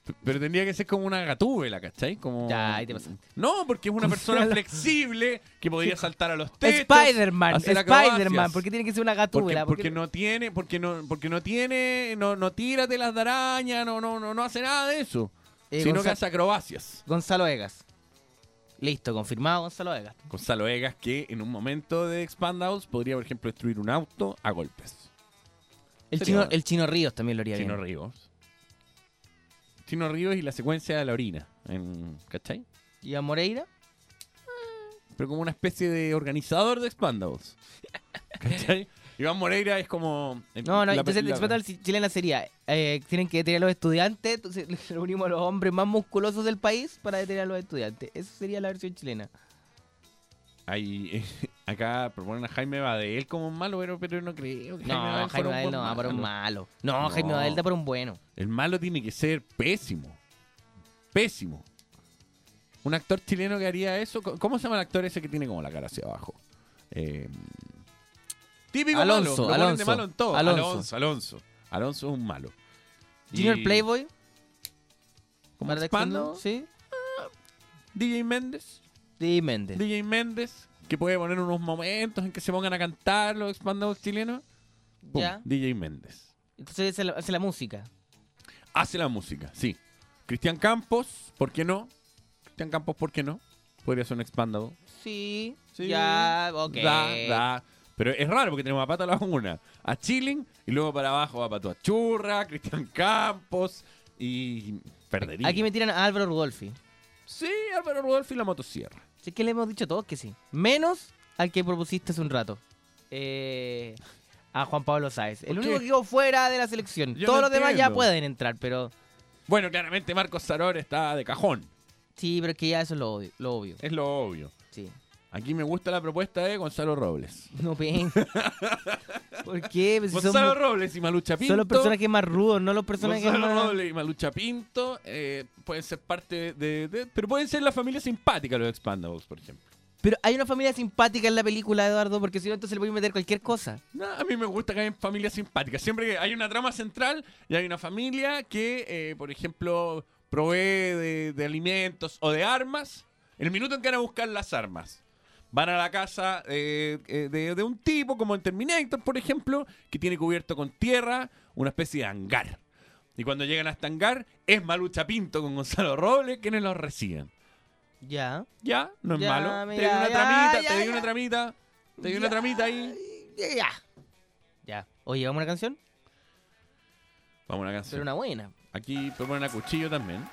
P- Pero tendría que ser como una gatúbela, ¿cachai? Como... Ya, ahí te pasaste. No, porque es una persona flexible que podría saltar a los tetos. Spider-Man, Spider-Man, porque tiene que ser una Porque, gatúbela. porque no tiene, porque no, porque no tiene, no, no tira telas de araña, no, no, no, no hace nada de eso. Eh, sino que hace acrobacias. Gonzalo Egas. Listo, confirmado Gonzalo Egas. Gonzalo Egas, que en un momento de Expandables podría, por ejemplo, destruir un auto a golpes. El Sería chino, bueno. el chino Ríos también lo haría Chino bien. Ríos. Chino Ríos y la secuencia de la orina. En, ¿Cachai? ¿Y a Moreira? Pero como una especie de organizador de Expandables. ¿Cachai? Iván Moreira es como. eh, No, no, la- entonces la- la chilena sería, eh, tienen que detener a los estudiantes, entonces reunimos a los hombres más musculosos del país para detener a los estudiantes. Esa sería la versión chilena. Hay, eh, acá proponen a Jaime Badel como un malo, pero, pero no creo que No, Badel Jaime Badel no va para un malo. No, No. Jaime Badel da para un bueno. El malo tiene que ser pésimo. Pésimo. Un actor chileno que haría eso. ¿Cómo- ¿Cómo se llama el actor ese que tiene como la cara hacia abajo? Eh, típico Alonso, malo. Lo ponen de Alonso, malo en todo. Alonso. Alonso, Alonso. Alonso es un malo. Junior Y- Playboy. ¿Como. Expandables? Sí. DJ Méndez. DJ Méndez. DJ Méndez, que puede poner unos momentos en que se pongan a cantar los expandados chilenos. Ya. DJ Méndez. Entonces hace la, hace la música. Hace la música, sí. Cristian Campos, ¿por qué no? Cristian Campos, ¿por qué no? Podría ser un expandado. Sí. Sí. Ya, ok. Da, da. Pero es raro porque tenemos a Pato Laguna, a Chilling, y luego para abajo va Pato a Churra, Cristian Campos y perdería. Aquí me tiran a Álvaro Rudolfi. Sí, Álvaro Rudolfi y la motosierra. Sí, es que le hemos dicho todos que sí. Menos al que propusiste hace un rato. Eh, a Juan Pablo Sáez. El ¿Por único que quedó fuera de la selección. Yo Todos no los demás ya pueden entrar, pero. Bueno, claramente Marcos Saror está de cajón. Sí, pero es que ya eso es lo obvio. Lo obvio. Es lo obvio. Sí. Aquí me gusta la propuesta de Gonzalo Robles. No pen. ¿Por qué? Pues si Gonzalo Robles y Malucha Pinto. Son los personajes más rudos, no los personajes Gonzalo más. Robles y Malucha Pinto eh, pueden ser parte de, de- Pero pueden ser la familia simpática los Expandables, por ejemplo. Pero hay una familia simpática en la película, Eduardo, porque si no, entonces le voy a meter cualquier cosa. No, a mí me gusta que hay familias simpáticas. Siempre que hay una trama central y hay una familia que, eh, por ejemplo, provee de, de alimentos o de armas, el minuto en que van a buscar las armas, van a la casa eh, eh, de, de un tipo, como en Terminator, por ejemplo, que tiene cubierto con tierra una especie de hangar. Y cuando llegan a este hangar, es Malucha Pinto con Gonzalo Robles quienes los reciben. Ya. Ya, no es Ya, malo. te di una ya, tramita, ya, te di una tramita, te di una tramita ahí. Ya. Ya. Oye, ¿vamos a una canción? Vamos a una canción. Pero una buena. Aquí proponen a cuchillo también.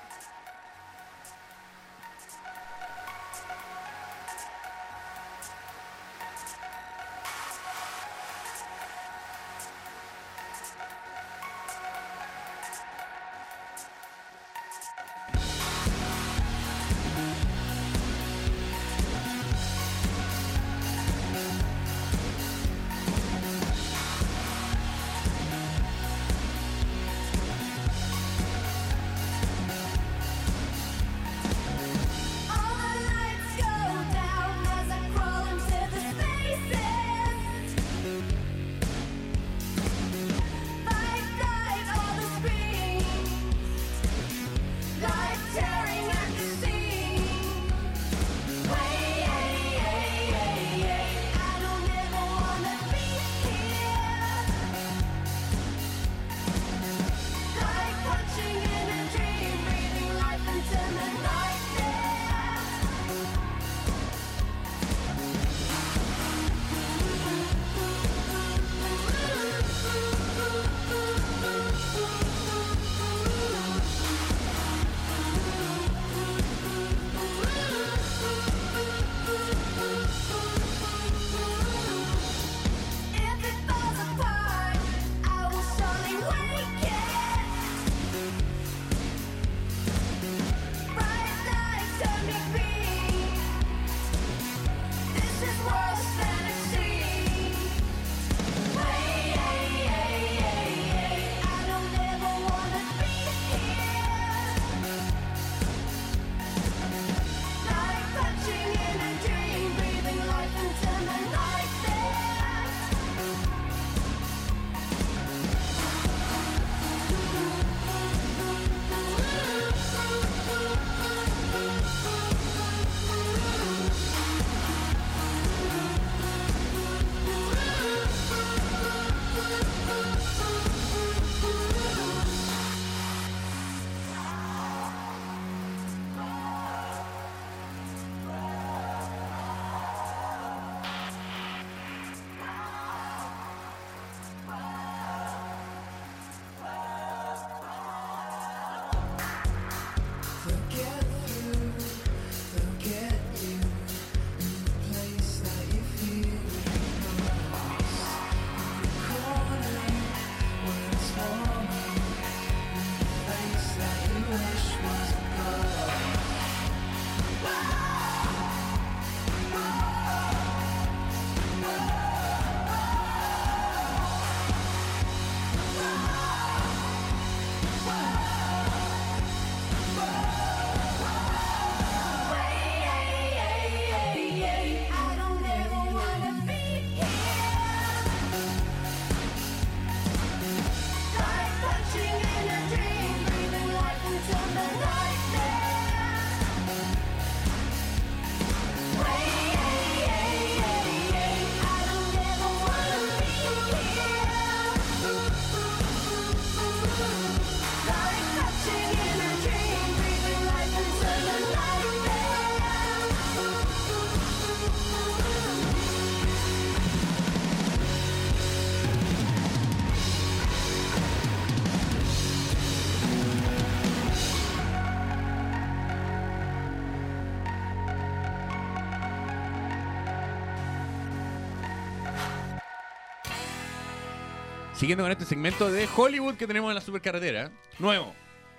Siguiendo con este segmento de Hollywood que tenemos en la supercarretera. Nuevo.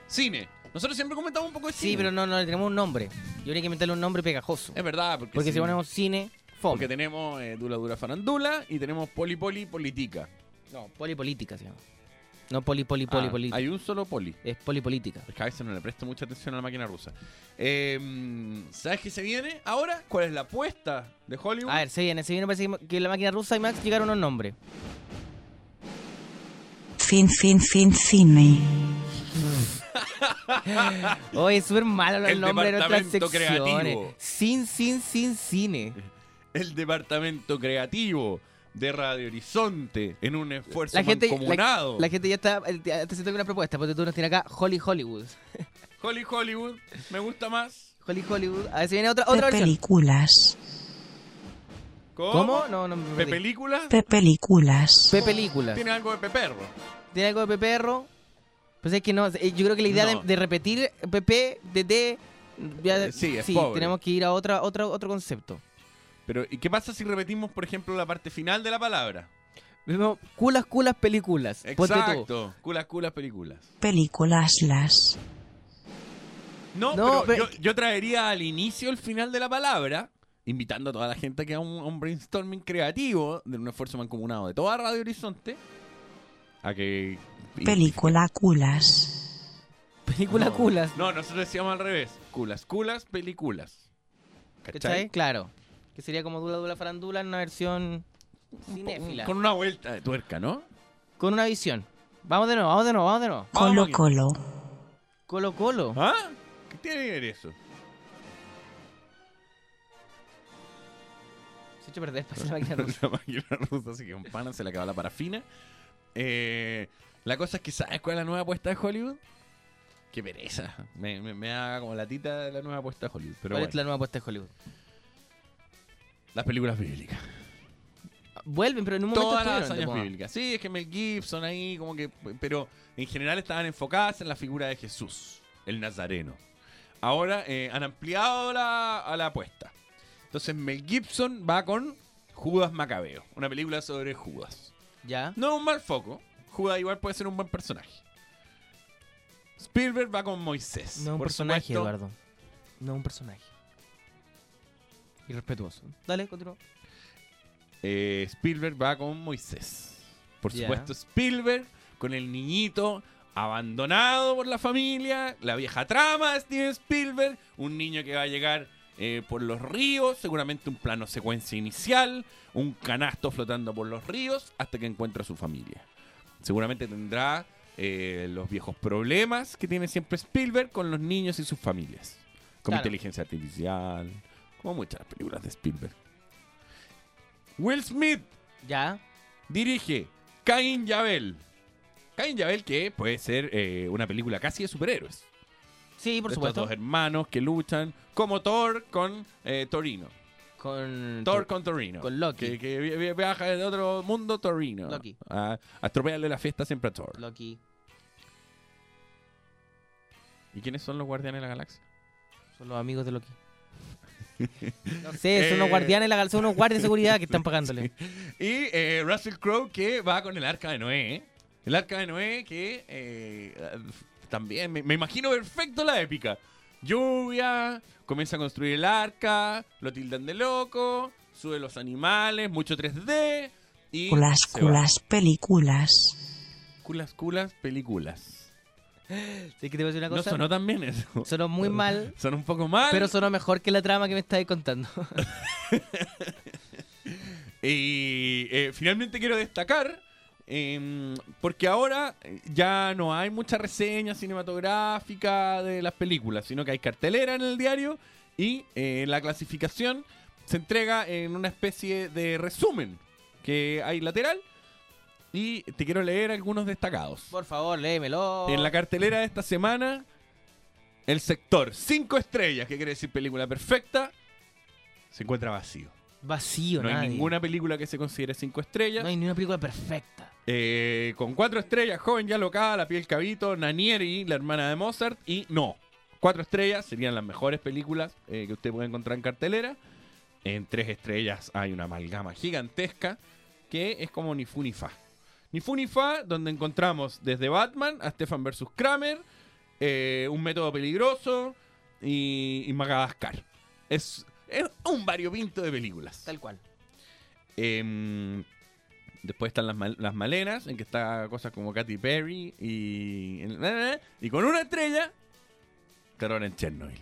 Cine. Nosotros siempre comentamos un poco de cine. Sí, pero no, no le tenemos un nombre. Yo habría que inventarle un nombre pegajoso. Es verdad, porque, Porque si ponemos cine, fome. Porque tenemos eh, Dula Dura Farandula y tenemos Poli Poli Politica. No, polipolítica se llama. No poli, poli, poli, Ah, política. hay un solo poli. Es polipolítica. Es que a veces no le presto mucha atención a la máquina rusa. Eh, ¿Sabes qué se viene ahora? ¿Cuál es la apuesta de Hollywood? A ver, se viene, se viene, parece que- la máquina rusa y Max llegaron unos nombres. Fin, fin, fin, cine. Oye, es súper malo el El nombre de nuestras departamento secciones. creativo. Sin, sin, sin cine. El departamento creativo de Radio Horizonte en un esfuerzo La gente, mancomunado. la, la gente ya está, eh, está haciendo una propuesta, porque tú nos tienes acá Holly Hollywood. Holly Hollywood, me gusta más. Holly Hollywood. A ver si viene otra, otra De versión. películas. ¿Cómo? No, no me perdí. ¿Pepelículas? Películas. Tiene algo de peperro. ¿Tiene algo de peperro? Pues es que no, eh, yo creo que la idea No. de, de repetir PP, DD, ya, Eh, sí, es pobre. tenemos que ir a otra, otra, otro concepto. Pero, ¿y qué pasa si repetimos, por ejemplo, la parte final de la palabra? Mismo, culas, culas, películas. Exacto. Culas, culas, películas. Películas las. No, No, pero pero- yo, yo traería al inicio el final de la palabra, invitando a toda la gente que haga un, a un brainstorming creativo de un esfuerzo mancomunado de toda Radio Horizonte a que... Película culas. Película no, culas. No, nosotros decíamos al revés. Culas, culas, películas. ¿Cachai? ¿Cachai? Claro. Que sería como Dula Dula Farandula en una versión cinéfila. Con una vuelta de tuerca, ¿no? Con una visión. Vamos de nuevo, vamos de nuevo, vamos de nuevo. Colo Colo. Colo Colo. ¿Ah? ¿Qué tiene que ver eso? Se ha hecho perder pasa la máquina rusa. la máquina rusa, así que un pana se le acaba la parafina. Eh, la cosa es que, ¿sabes cuál es la nueva apuesta de Hollywood? Qué pereza. Me, me, me da como la tita de la nueva apuesta de Hollywood. Pero ¿Cuál bueno, es la nueva apuesta de Hollywood? las películas bíblicas. Vuelven, pero en un momento Todas las hazañas bíblicas. Sí, es que Mel Gibson ahí, como que. Pero en general estaban enfocadas en la figura de Jesús, el Nazareno. Ahora eh, han ampliado la, a la apuesta. Entonces Mel Gibson va con Judas Macabeo, una película sobre Judas. ¿Ya? No es un mal foco. Judas igual puede ser un buen personaje. Spielberg va con Moisés. No un Por personaje, supuesto. Eduardo. No un personaje. Irrespetuoso. Dale, continúa. Eh, Spielberg va con Moisés. Por Ya. supuesto, Spielberg con el niñito abandonado por la familia, la vieja trama de Steven Spielberg, un niño que va a llegar eh, por los ríos, seguramente un plano secuencia inicial, un canasto flotando por los ríos hasta que encuentra a su familia. Seguramente tendrá eh, los viejos problemas que tiene siempre Spielberg con los niños y sus familias, con Claro. inteligencia artificial, como muchas películas de Spielberg. Will Smith Ya. dirige Cain Yabel. Cain Yabel que puede ser eh, una película casi de superhéroes. Sí, por De supuesto. Estos dos hermanos que luchan como Thor con eh, Torino. Con Thor con Torino. con Loki. Que, que vi- vi- viaja de otro mundo, Torino. Loki. A, a estropearle la fiesta siempre a Thor. Loki. ¿Y quiénes son los guardianes de la galaxia? Son los amigos de Loki. No sé, son unos Eh, guardianes de la gal- son unos guardias de seguridad que están pagándole. Y eh, Russell Crowe que va con el arca de Noé. El arca de Noé que eh, también me, me imagino perfecto la épica. Lluvia, comienza a construir el arca, lo tildan de loco, sube los animales, mucho 3D y Culas culas películas. culas culas películas. ¿Sí que te voy a decir una No sonó tan bien eso. Sonó muy mal, Sonó un poco mal. pero sonó mejor que la trama que me estáis contando. Y eh, finalmente quiero destacar, em, porque ahora eh, ya no hay mucha reseña cinematográfica de las películas, sino que hay cartelera en el diario y eh, la clasificación se entrega en una especie de resumen que hay lateral. Y te quiero leer algunos destacados. Por favor, léemelo. En la cartelera de esta semana, el sector 5 estrellas, que quiere decir película perfecta, se encuentra vacío. Vacío, No hay ninguna película que se considere 5 estrellas. No hay ni una película perfecta. Eh, con 4 estrellas, Joven ya locada, La piel cabito, Nanieri, la hermana de Mozart y No. 4 estrellas serían las mejores películas eh, que usted puede encontrar en cartelera. En 3 estrellas hay una amalgama gigantesca que es como ni fu ni fa. Ni fu ni fa, donde encontramos desde Batman a Stefan vs. Kramer, eh, Un método peligroso y, y Madagascar. Es, es un variopinto de películas. Tal cual. Em, después están las, mal- las malenas, en que está cosas como Katy Perry y, y con una estrella, Terror en Chernobyl.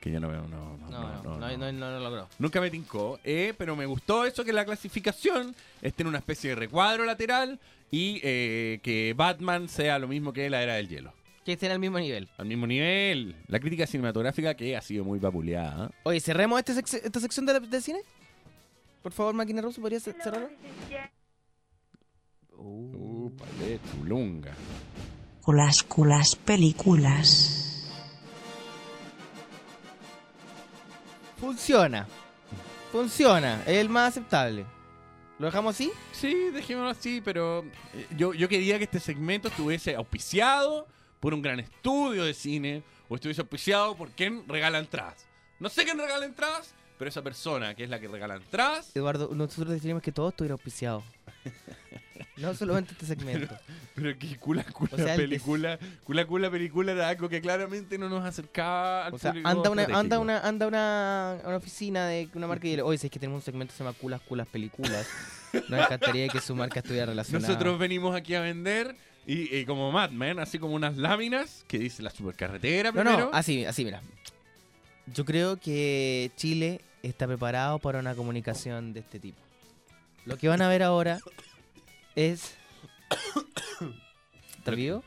Que yo no veo, no, no, No, no, no, no, no, no. no, no lo logró. Nunca me tincó, eh, pero me gustó eso que la clasificación esté en una especie de recuadro lateral y eh, que Batman sea lo mismo que la era del hielo. Que estén al mismo nivel. Al mismo nivel. La crítica cinematográfica que ha sido muy vapuleada. ¿eh? Oye, cerremos este sec- esta sección de, de cine. Por favor, máquina rusa, ¿podrías ce- cerrarlo? Uh, palé, chulunga. Culas culas películas. Funciona. Funciona, es el más aceptable. ¿Lo dejamos así? Sí, dejémoslo así, pero eh, yo, yo quería que este segmento estuviese auspiciado por un gran estudio de cine o estuviese auspiciado por quien regala entradas. No sé quién regala entradas, pero esa persona que es la que regala entradas. Eduardo, nosotros decidimos que todo estuviera auspiciado. no solamente este segmento. Pero que cula cula O sea, el película, cula cula película era algo que claramente no nos acercaba al O sea, anda una, anda una, anda una, a una oficina de una marca y dile, oye, si es que tenemos un segmento que se llama Culas, Culas, Películas. Nos encantaría que su marca estuviera relacionada. Nosotros venimos aquí a vender y, y como Mad Men, así como unas láminas que dice la supercarretera primero. no, así, así, mira. Yo creo que Chile está preparado para una comunicación de este tipo. Lo que van a ver ahora es... ¿Está vivo?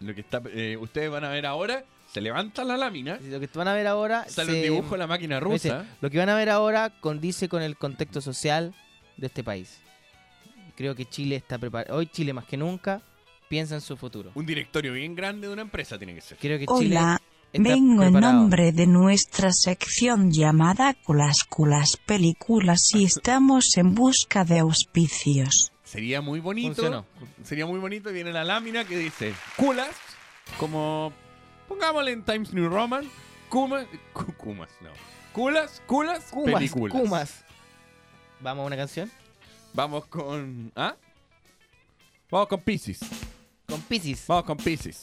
Lo que está, eh, ustedes van a ver ahora, se levanta la lámina, Lo que van a ver ahora... sale se- un dibujo de la máquina Dice, rusa. lo que van a ver ahora condice con el contexto social de este país. Creo que Chile está preparado. Hoy Chile más que nunca piensa en su futuro. Un directorio bien grande de una empresa tiene que ser. Creo que Chile Hola, vengo en nombre de nuestra sección llamada Culas Culas Películas y estamos en busca de auspicios. Sería muy bonito. Funcionó. Sería muy bonito. Viene la lámina que dice culas, como pongámosle en Times New Roman, Kumas, Kumas, no. Culas, culas, Kumas, películas. Kumas. ¿Vamos a una canción? Vamos con. ¿Ah? Vamos con Pisces. Con Pisces. Vamos con Pisces.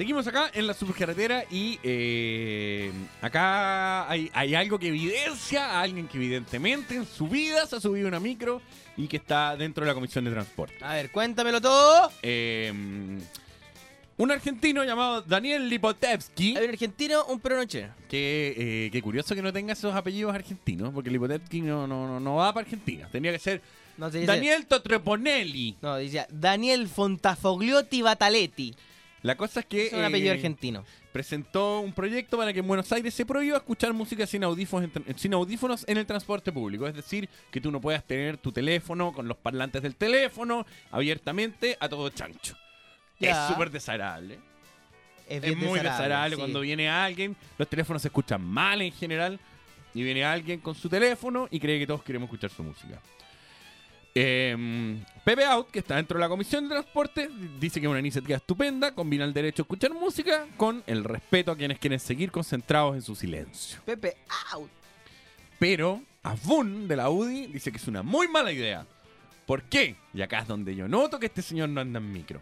Seguimos acá en la supercarretera y eh, acá hay, hay algo que evidencia a alguien que evidentemente en su vida se ha subido una micro y que está dentro de la comisión de transporte. A ver, cuéntamelo todo. Eh, un argentino llamado Daniel Lipotevsky. Hay un argentino, un peruano chileno. Que, eh, qué curioso que no tenga esos apellidos argentinos, porque Lipotevsky no, no, va para Argentina. Tendría que ser No, dice- Daniel Totreponelli. No, decía Daniel Fontafogliotti Bataletti. La cosa es que. Es un apellido eh, argentino. Presentó un proyecto para que en Buenos Aires se prohíba escuchar música sin audífonos, en, sin audífonos en el transporte público. Es decir, que tú no puedas tener tu teléfono con los parlantes del teléfono abiertamente a todo chancho. Ya. Es súper desagradable. Es, Es muy desagradable sí. cuando viene alguien. Los teléfonos se escuchan mal en general. Y viene alguien con su teléfono y cree que todos queremos escuchar su música. Eh, Pepe Out, que está dentro de la Comisión de Transporte, dice que es una iniciativa estupenda, combina el derecho a escuchar música con el respeto a quienes quieren seguir concentrados en su silencio. Pepe out. Pero Avun de la UDI dice que es una muy mala idea. ¿Por qué? Y acá es donde yo noto que este señor no anda en micro.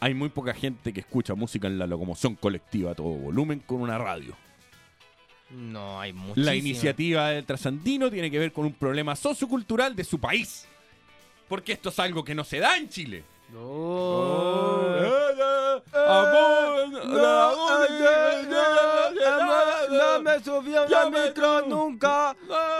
Hay muy poca gente que escucha música en la locomoción colectiva a todo volumen con una radio. No, hay muchísimo. La iniciativa del trasandino tiene que ver con un problema sociocultural de su país. Porque esto es algo que no se da en Chile. No me subí a una micro nunca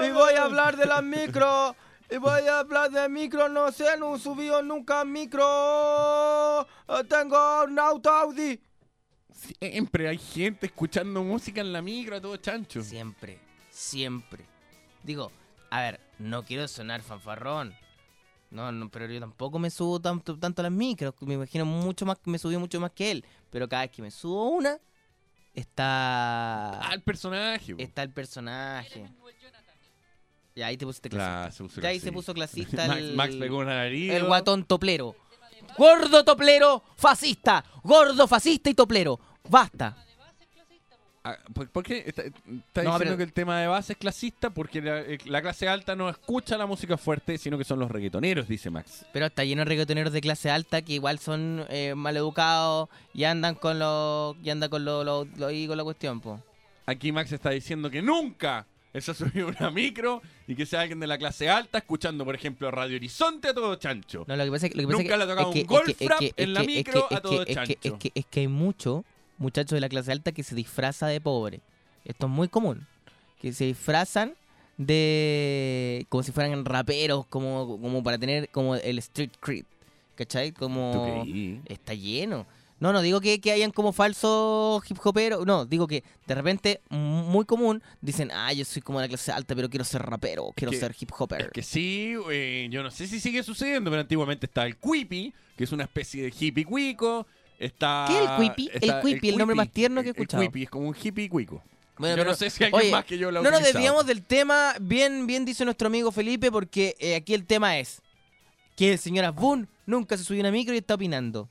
y voy a hablar de la micro y voy a hablar de micro, no sé, no subí nunca micro. Eh, Tengo un auto Audi. Siempre hay gente escuchando música en la micro a todo chancho. Siempre, siempre. Digo, a ver, no quiero sonar fanfarrón. No, no, pero yo tampoco me subo tanto, tanto a las micros. Me imagino mucho más, me subí mucho más que él. Pero cada vez que me subo una, está. Ah, el personaje. Está el personaje. Y ahí te pusiste Claro, clasista. se puso Ya ahí se puso clasista Max- el. Max pegó una nariz. El guatón toplero. Gordo toplero, fascista. Gordo fascista y toplero. Basta. Ah, ¿Por, por qué está, está No, diciendo pero- que el tema de base es clasista? Porque la, eh, la clase alta no escucha la música fuerte, sino que son los reggaetoneros, dice Max. Pero está lleno de reggaetoneros de clase alta que igual son eh, maleducados y andan con los. y andan con lo, lo- la cuestión, po. Aquí Max está diciendo que nunca subido a una micro y que sea alguien de la clase alta escuchando, por ejemplo, Radio Horizonte a todo chancho. No, lo que pasa es que, lo que pasa Nunca es le ha tocado es que- un golf en la es que- micro a todo que- es que- chancho. Es que, es que hay muchos muchachos de la clase alta que se disfraza de pobre. Esto es muy común. Que se disfrazan de. como si fueran raperos, como, como para tener como el street cred. ¿Cachai? Como. Está lleno. No, no digo que, que hayan como falsos hip hoperos. No, digo que de repente, muy común, dicen, ah, yo soy como de la clase alta, pero quiero ser rapero, quiero que- ser hip hopper. Que sí, eh, yo no sé si sigue sucediendo, pero antiguamente estaba el Quippy, que es una especie de hippie cuico. Está, ¿Qué es el Quippy? El está Quippy, el nombre más tierno que he El- escuchado. El Quippy es como un hippie cuico. Bueno, yo pero- no sé si alguien oye, más que yo lo No nos desviamos del tema, bien, bien dice nuestro amigo Felipe, porque eh, aquí el tema es que el señor Asbun nunca se subió a una micro y está opinando.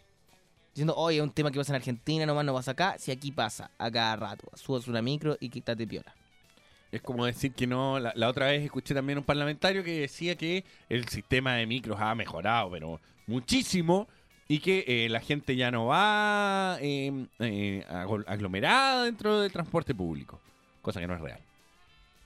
Diciendo, oye, es un tema que pasa en Argentina, nomás no pasa acá, si aquí pasa a cada rato. Subas una micro y quítate piola. Es como decir que no. La, la otra vez escuché también un parlamentario que decía que el sistema de micros ha mejorado, pero muchísimo. Y que eh, la gente ya no va eh, eh, aglomerada dentro del transporte público. Cosa que no es real.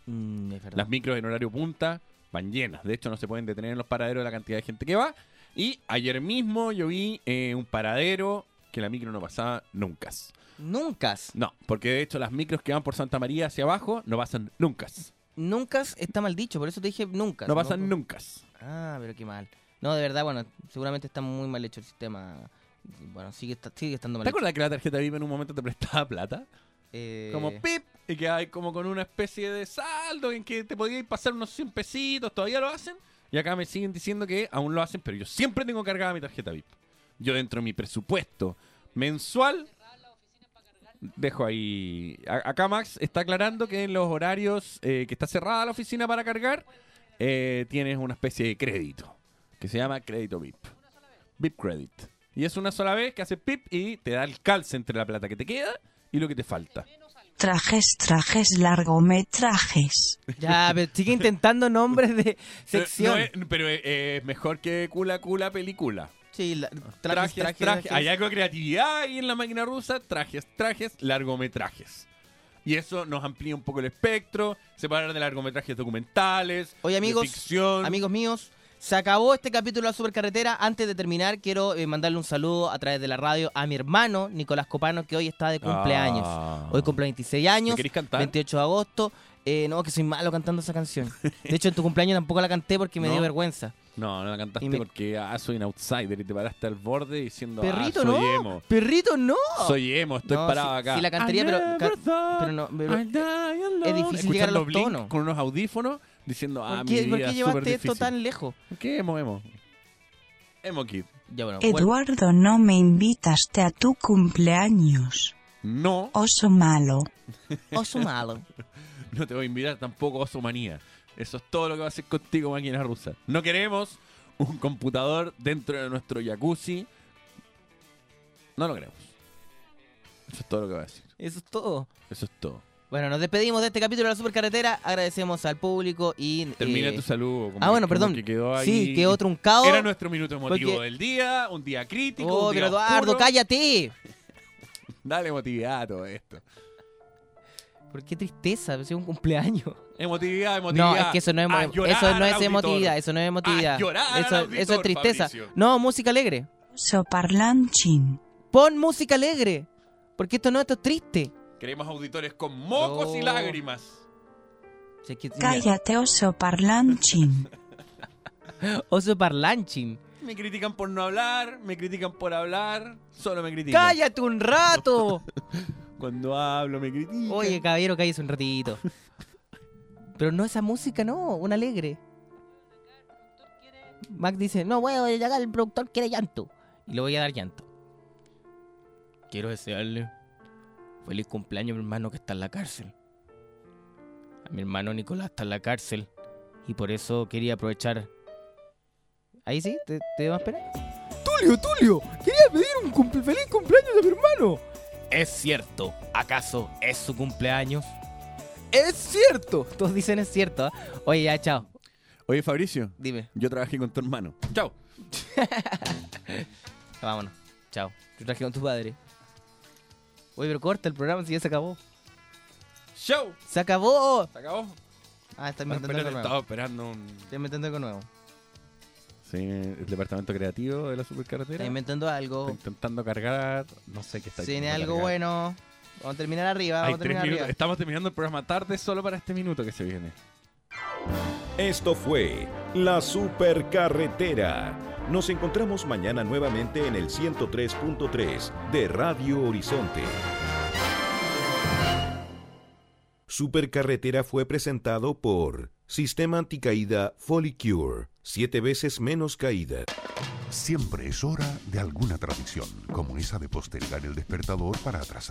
Mm, es. Las micros en horario punta van llenas. De hecho, no se pueden detener en los paraderos de la cantidad de gente que va. Y ayer mismo yo vi eh, un paradero que la micro no pasaba nunca. Nunca. No, porque de hecho las micros que van por Santa María hacia abajo no pasan nunca. Nunca está mal dicho, por eso te dije nunca. No pasan nunca. Ah, pero qué mal. No, de verdad, bueno, seguramente está muy mal hecho el sistema. Bueno, sigue, sigue estando mal ¿Te hecho. acuerdas que la tarjeta VIP en un momento te prestaba plata? Eh, Como pip, y que hay como con una especie de saldo en que te podías pasar unos 100 pesitos, todavía lo hacen. Y acá me siguen diciendo que aún lo hacen, pero yo siempre tengo cargada mi tarjeta VIP. Yo dentro de mi presupuesto mensual dejo ahí. Acá Max está aclarando que en los horarios eh, que está cerrada la oficina para cargar, eh, tienes una especie de crédito que se llama crédito VIP. VIP Credit. Y es una sola vez que hace pip y te da el calce entre la plata que te queda y lo que te falta. Trajes, trajes, largometrajes. Ya, pero sigue intentando nombres de sección. No es- pero es, mejor que cula, cula, película. Sí, la- Trajes, trajes, trajes, trajes. Hay algo de creatividad ahí en la máquina rusa. Trajes, trajes, largometrajes. Y eso nos amplía un poco el espectro. Se puede hablar de largometrajes documentales. Oye, de amigos, ficción. amigos míos, se acabó este capítulo de la Supercarretera. Antes de terminar, quiero eh, mandarle un saludo a través de la radio a mi hermano Nicolás Copano, que hoy está de cumpleaños. Ah. Hoy cumple 26 años, ¿Me querés cantar? 28 de agosto. Eh, no, que soy malo cantando esa canción. De hecho, en tu cumpleaños tampoco la canté porque me ¿No? dio vergüenza. No, no la cantaste me- porque ah, soy un outsider y te paraste al borde diciendo Perrito, ah, soy no. emo. Perrito, no. Soy emo, estoy No, parado acá. sí la cantaría, pero ca- pero no, pero es difícil llegar a los Blink tonos. con unos audífonos diciendo, ah, ¿Por mi qué, por vida qué es llevaste súper esto difícil. tan lejos? ¿Qué emo, emo? Emo Kid. Ya, bueno, Eduardo, no me invitaste a tu cumpleaños. No. Oso malo. Oso malo. No te voy a invitar tampoco a Osomanía. Eso es todo lo que va a hacer contigo, máquina rusa. No queremos un computador dentro de nuestro jacuzzi. No lo queremos. Eso es todo lo que va a decir. Eso es todo. Eso es todo. Bueno, nos despedimos de este capítulo de la Supercarretera. Agradecemos al público y. Termina eh, tu saludo. como ah, bueno, como perdón. que quedó ahí. Sí, quedó truncado. Era nuestro minuto emotivo porque- del día, un día crítico. Oh, un día pero Eduardo, oscuro. cállate. Dale emotividad a todo esto. ¿Por qué tristeza? Es un cumpleaños. Emotividad, emotividad. No, es que eso no es, A emo- llorar eso no es emotividad, eso no es emotividad. Eso, auditor, eso es tristeza. Fabricio. No, música alegre. Oso parlanchin. Pon música alegre. Porque esto no, esto es triste. Queremos auditores con mocos y lágrimas. Si es que- Cállate, oso parlanchin. Oso parlanchín. Me critican por no hablar, me critican por hablar, solo me critican. ¡Cállate un rato! Cuando hablo me critican. Oye, caballero, cállese un ratito. Pero no esa música, no, una alegre. Mac dice, no, voy a llegar el productor quiere llanto. Y le voy a dar llanto. Quiero desearle feliz cumpleaños a mi hermano que está en la cárcel. A mi hermano Nicolás está en la cárcel. Y por eso quería aprovechar. Ahí sí, te, te da más pena. Tulio, Tulio, quería pedir un cumple- feliz cumpleaños a mi hermano. Es cierto, ¿acaso es su cumpleaños? Es cierto. Todos dicen es cierto. ¿ah? Oye, ya, chao. Oye, Fabricio. Dime. Yo trabajé con tu hermano. Chao. Vámonos. Chao. Yo traje con tu padre. Oye, pero corta el programa si ya se acabó. Chao. ¡Se acabó! ¿Se acabó? Ah, está Bueno, inventando espérate, algo nuevo. estaba esperando un... Inventando algo nuevo. Sí, el departamento creativo de la supercarretera. Está inventando algo. Está intentando cargar, no sé qué está Tiene algo cargar. bueno. Vamos a terminar arriba. Vamos a terminar arriba. Estamos terminando el programa tarde solo para este minuto que se viene. Esto fue La Supercarretera. Nos encontramos mañana nuevamente en el 103.3 de Radio Horizonte. Supercarretera fue presentado por Sistema Anticaída Folicure. Siete veces menos caída. Siempre es hora de alguna tradición, como esa de postergar el despertador para atrasar